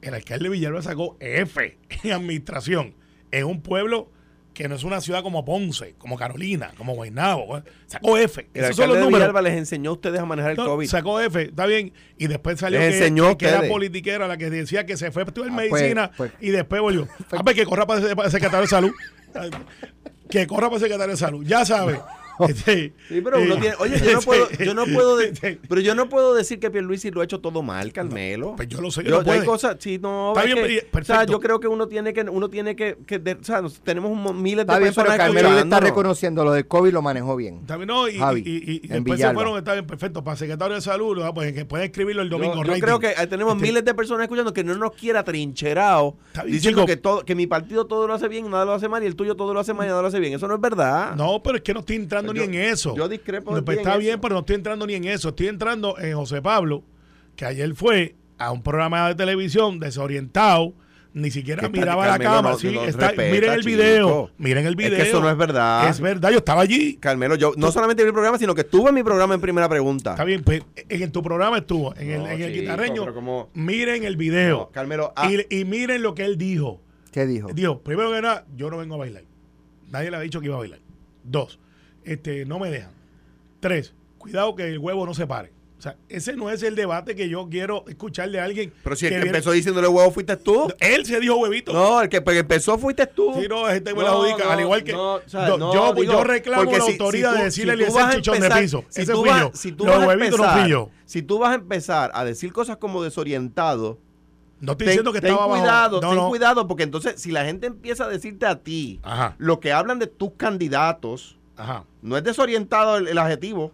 [SPEAKER 3] El alcalde Villalba sacó F en administración en un pueblo que no es una ciudad como Ponce, como Carolina, como Guaynabo. Sacó F.
[SPEAKER 4] El
[SPEAKER 3] Esos son los
[SPEAKER 4] de
[SPEAKER 3] números.
[SPEAKER 4] Villalba les enseñó a ustedes a manejar el
[SPEAKER 3] No,
[SPEAKER 4] COVID.
[SPEAKER 3] Sacó F, está bien. Y después salió
[SPEAKER 4] Les
[SPEAKER 3] que,
[SPEAKER 4] enseñó a
[SPEAKER 3] que, que era politiquera la que decía que se fue a estudiar
[SPEAKER 2] Ah, pues,
[SPEAKER 3] medicina
[SPEAKER 2] pues.
[SPEAKER 3] y después volvió. Ah, pues que corra para, para secretario de salud. que corra para secretario de salud. Ya sabe.
[SPEAKER 4] Sí, pero uno tiene, oye, yo no puedo, yo no puedo, de- pero yo no puedo decir que Pierluisi lo ha hecho todo mal, Carmelo.
[SPEAKER 3] pues yo lo sé que
[SPEAKER 4] Yo-
[SPEAKER 3] no puede.
[SPEAKER 4] hay cosas, sí, no,
[SPEAKER 3] Está
[SPEAKER 4] es
[SPEAKER 3] bien,
[SPEAKER 4] que- o sea, yo creo que uno tiene que, uno tiene que, que de- o sea, tenemos un miles de
[SPEAKER 2] Está bien, pero
[SPEAKER 4] personas
[SPEAKER 2] Carmelo le está reconociendo lo del COVID lo manejó bien.
[SPEAKER 3] Está bien, no, y,
[SPEAKER 2] Javi,
[SPEAKER 3] y- y- y se fueron, está bien, perfecto, para secretario de salud, ah, pues que pueden escribirlo el
[SPEAKER 4] Yo,
[SPEAKER 3] domingo.
[SPEAKER 4] yo
[SPEAKER 3] rating.
[SPEAKER 4] creo que eh, tenemos
[SPEAKER 3] Este,
[SPEAKER 4] miles de personas escuchando que no nos quiera trincherado
[SPEAKER 3] bien,
[SPEAKER 4] diciendo
[SPEAKER 3] chico.
[SPEAKER 4] que todo, que mi partido todo lo hace bien y nada lo hace mal y el tuyo todo lo hace mal y nada lo hace bien. Eso no es verdad.
[SPEAKER 3] No, pero es que no estoy entrando Ni en eso.
[SPEAKER 4] yo discrepo
[SPEAKER 3] No, pues está
[SPEAKER 4] eso.
[SPEAKER 3] bien, pero no estoy entrando ni en eso. Estoy entrando en José Pablo, que ayer fue a un programa de televisión desorientado, ni siquiera miraba
[SPEAKER 4] Carmelo
[SPEAKER 3] la cámara.
[SPEAKER 4] no-
[SPEAKER 3] sí,
[SPEAKER 4] no
[SPEAKER 3] está-
[SPEAKER 4] respeta,
[SPEAKER 3] miren el
[SPEAKER 4] chico.
[SPEAKER 3] video. Miren el
[SPEAKER 4] Es
[SPEAKER 3] video.
[SPEAKER 4] que eso no es verdad.
[SPEAKER 3] Es verdad, yo estaba allí.
[SPEAKER 4] Carmelo, yo no solamente vi el programa, sino que estuve en mi programa en primera pregunta.
[SPEAKER 3] Está bien, pues en, tu programa estuvo, en el,
[SPEAKER 4] No,
[SPEAKER 3] el guitarreño.
[SPEAKER 4] como-
[SPEAKER 3] Miren el video.
[SPEAKER 4] Carmelo, ah,
[SPEAKER 3] y, y miren lo que él dijo.
[SPEAKER 2] ¿Qué dijo?
[SPEAKER 3] Dijo, primero que nada, yo no vengo a bailar. Nadie le ha dicho que iba a bailar. Dos, este, no me dejan. Tres, cuidado que el huevo no se pare. O sea, ese no es el debate que yo quiero escuchar de alguien.
[SPEAKER 4] pero si el que,
[SPEAKER 3] viene-
[SPEAKER 4] empezó diciéndole huevo fuiste tú.
[SPEAKER 3] Él se dijo huevito.
[SPEAKER 4] No, el que el que empezó fuiste tú.
[SPEAKER 3] Sí, no, gente me
[SPEAKER 4] No,
[SPEAKER 3] la adjudica.
[SPEAKER 4] no,
[SPEAKER 3] al igual que
[SPEAKER 4] no, o sea,
[SPEAKER 3] yo,
[SPEAKER 4] no,
[SPEAKER 3] yo,
[SPEAKER 4] digo,
[SPEAKER 3] yo reclamo
[SPEAKER 4] porque
[SPEAKER 3] la
[SPEAKER 4] si-
[SPEAKER 3] autoridad
[SPEAKER 4] si tú-
[SPEAKER 3] de decirle
[SPEAKER 4] si tú
[SPEAKER 3] ese
[SPEAKER 4] vas a
[SPEAKER 3] chichón de
[SPEAKER 4] empezar-
[SPEAKER 3] piso.
[SPEAKER 4] si
[SPEAKER 3] ese
[SPEAKER 4] tú
[SPEAKER 3] fui
[SPEAKER 4] vas-
[SPEAKER 3] yo.
[SPEAKER 4] Si tú
[SPEAKER 3] Los
[SPEAKER 4] vas
[SPEAKER 3] huevitos no fui yo.
[SPEAKER 4] Si tú vas a empezar a decir cosas como desorientado,
[SPEAKER 3] No estoy
[SPEAKER 4] ten,
[SPEAKER 3] diciendo que
[SPEAKER 4] ten
[SPEAKER 3] estaba abajo.
[SPEAKER 4] cuidado,
[SPEAKER 3] No,
[SPEAKER 4] ten
[SPEAKER 3] no.
[SPEAKER 4] cuidado, porque entonces si la gente empieza a decirte a ti
[SPEAKER 3] Ajá,
[SPEAKER 4] lo que hablan de tus candidatos,
[SPEAKER 3] ajá.
[SPEAKER 4] no es desorientado el, el adjetivo.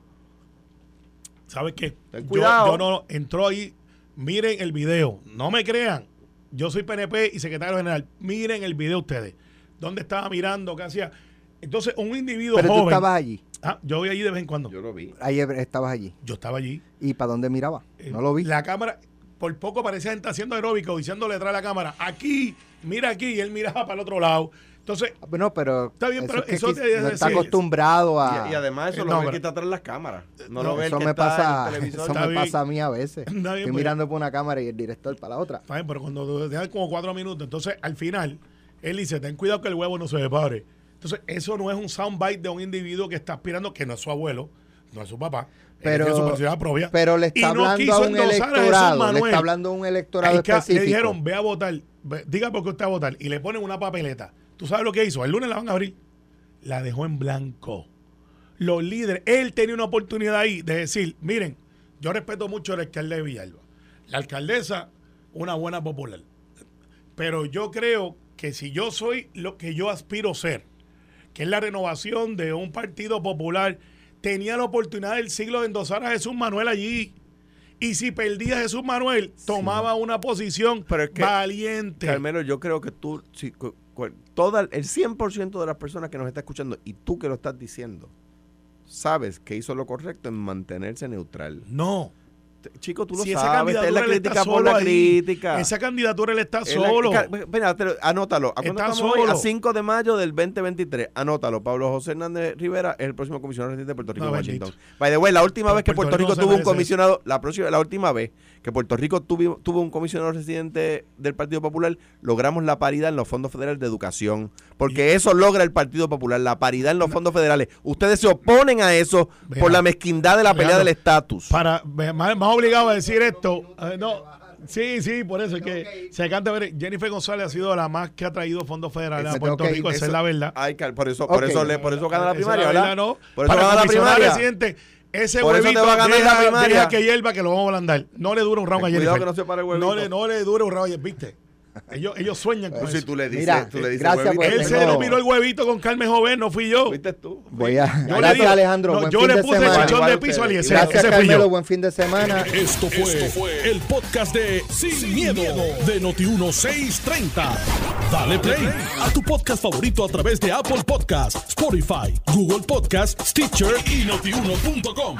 [SPEAKER 3] ¿Sabes qué?
[SPEAKER 4] Ten
[SPEAKER 3] Yo-
[SPEAKER 4] cuidado.
[SPEAKER 3] Yo, no entró ahí. Miren el video. No me crean. Yo soy PNP y secretario general. Miren el video ustedes. ¿Dónde estaba mirando? ¿Qué hacía? Entonces, un individuo
[SPEAKER 2] Pero tú
[SPEAKER 3] joven.
[SPEAKER 2] estabas allí.
[SPEAKER 3] Ah, yo voy allí de vez en cuando. Yo,
[SPEAKER 4] Yo lo vi.
[SPEAKER 2] Ayer estabas allí.
[SPEAKER 3] estaba allí.
[SPEAKER 2] ¿Y para dónde miraba?
[SPEAKER 3] Eh,
[SPEAKER 2] No lo vi.
[SPEAKER 3] La cámara, por poco parecía gente haciendo aeróbico, diciéndole detrás de la cámara, aquí, mira aquí, y él miraba para el otro lado. Entonces,
[SPEAKER 2] Ah, No, pero
[SPEAKER 3] Está bien, pero
[SPEAKER 2] que
[SPEAKER 3] eso
[SPEAKER 2] no está acostumbrado a...
[SPEAKER 4] Y, y además eso lo ve que está atrás de las cámaras. No,
[SPEAKER 3] No,
[SPEAKER 4] lo ve el
[SPEAKER 2] eso
[SPEAKER 4] que
[SPEAKER 2] me
[SPEAKER 4] está
[SPEAKER 2] pasa,
[SPEAKER 4] en el televisor.
[SPEAKER 2] eso
[SPEAKER 3] Está
[SPEAKER 2] me
[SPEAKER 3] bien.
[SPEAKER 2] pasa a mí a veces.
[SPEAKER 3] Está bien,
[SPEAKER 2] Estoy
[SPEAKER 3] pues.
[SPEAKER 2] mirando por una cámara y el director para la otra.
[SPEAKER 3] Está bien, pero cuando te dejan como cuatro minutos, entonces al final, él dice, ten cuidado que el huevo no se separe. Entonces, eso no es un soundbite de un individuo que está aspirando, que no es su abuelo, no es su papá,
[SPEAKER 2] Pero-
[SPEAKER 3] es su personalidad propia.
[SPEAKER 2] Pero le
[SPEAKER 3] y
[SPEAKER 2] está
[SPEAKER 3] no
[SPEAKER 2] hablando
[SPEAKER 3] quiso
[SPEAKER 2] a un
[SPEAKER 3] a
[SPEAKER 2] electorado. Le está hablando a un electorado
[SPEAKER 3] que- Le
[SPEAKER 2] específico.
[SPEAKER 3] dijeron, ve a votar, diga por qué usted va a votar, y le ponen una papeleta. ¿Tú sabes lo que hizo? El lunes la van a abrir. La dejó en blanco. Los líderes, él tenía una oportunidad ahí de decir, miren, yo respeto mucho al alcalde de Villalba. La alcaldesa, una buena popular. Pero yo creo que si yo soy lo que yo aspiro ser, que es la renovación de un partido popular, tenía la oportunidad del siglo de endosar a Jesús Manuel allí. Y si perdía a Jesús Manuel, tomaba una posición
[SPEAKER 4] Pero es que,
[SPEAKER 3] valiente.
[SPEAKER 4] Carmelo, yo creo que tú, si, toda, el 100% de las personas que nos está escuchando y tú que lo estás diciendo, sabes que hizo lo correcto en mantenerse neutral.
[SPEAKER 3] No,
[SPEAKER 4] Chico, tú lo
[SPEAKER 3] Si esa
[SPEAKER 4] sabes, es la
[SPEAKER 3] candidatura él está
[SPEAKER 4] crítica por
[SPEAKER 3] solo
[SPEAKER 4] la
[SPEAKER 3] ahí.
[SPEAKER 4] crítica.
[SPEAKER 3] Esa candidatura él está solo.
[SPEAKER 4] Espera, anótalo. ¿A
[SPEAKER 3] Está
[SPEAKER 4] hoy?
[SPEAKER 3] solo.
[SPEAKER 4] A 5 de mayo del 2023. Anótalo. Pablo José Hernández Rivera es el próximo comisionado residente de Puerto Rico
[SPEAKER 3] No,
[SPEAKER 4] en
[SPEAKER 3] bendito.
[SPEAKER 4] Washington. By the way, la última
[SPEAKER 3] Pero
[SPEAKER 4] vez que
[SPEAKER 3] Puerto
[SPEAKER 4] Puerto
[SPEAKER 3] Rico
[SPEAKER 4] tuvo un comisionado, la próxima, la última vez que Puerto Rico tuvi- tuvo un comisionado residente del Partido Popular, logramos la paridad en los fondos federales de educación. Porque eso logra el Partido Popular, la paridad en los fondos federales. Ustedes se oponen a eso por la mezquindad de la pelea del estatus.
[SPEAKER 3] Para, más, más obligado a decir esto. eh, no, sí, sí, por eso es que se canta ver. Jennifer González ha sido la más que ha traído fondos federales a Puerto
[SPEAKER 2] ok,
[SPEAKER 3] Rico, esa
[SPEAKER 4] Eso-
[SPEAKER 3] es la verdad.
[SPEAKER 4] Ay, por eso, por
[SPEAKER 2] Ok.
[SPEAKER 4] eso, le- por eso gana la primaria,
[SPEAKER 3] la
[SPEAKER 4] ¿verdad?
[SPEAKER 3] ¿no?
[SPEAKER 4] Por eso gana la primaria.
[SPEAKER 3] residente, ese
[SPEAKER 4] Por eso te
[SPEAKER 3] huevito
[SPEAKER 4] va a ganar la
[SPEAKER 3] deja,
[SPEAKER 4] primaria.
[SPEAKER 3] deja que hierva que lo vamos a ablandar. No le dura un round a Jennifer.
[SPEAKER 4] que no se pare el huevito.
[SPEAKER 3] no, le, no le dura un round, viste. Ellos, ellos sueñan con
[SPEAKER 4] Pues si
[SPEAKER 3] eso.
[SPEAKER 4] tú le dices,
[SPEAKER 2] Mira,
[SPEAKER 4] tú le dices
[SPEAKER 2] gracias por
[SPEAKER 3] Él se miró el huevito con Carmen Joven, no fui yo.
[SPEAKER 4] ¿Fuiste tú?
[SPEAKER 2] Voy a.
[SPEAKER 3] Yo le
[SPEAKER 2] Gracias,
[SPEAKER 3] digo-
[SPEAKER 2] Alejandro.
[SPEAKER 3] no,
[SPEAKER 2] buen
[SPEAKER 3] yo
[SPEAKER 2] fin
[SPEAKER 3] le puse el chichón de piso a Eliezer.
[SPEAKER 2] Gracias,
[SPEAKER 3] Ese
[SPEAKER 2] Carmelo. Buen fin de semana.
[SPEAKER 1] Esto fue, el podcast de Sin, miedo, de Noti1630. Dale play a tu podcast favorito a través de Apple Podcasts, Spotify, Google Podcasts, Stitcher y notiuno.com.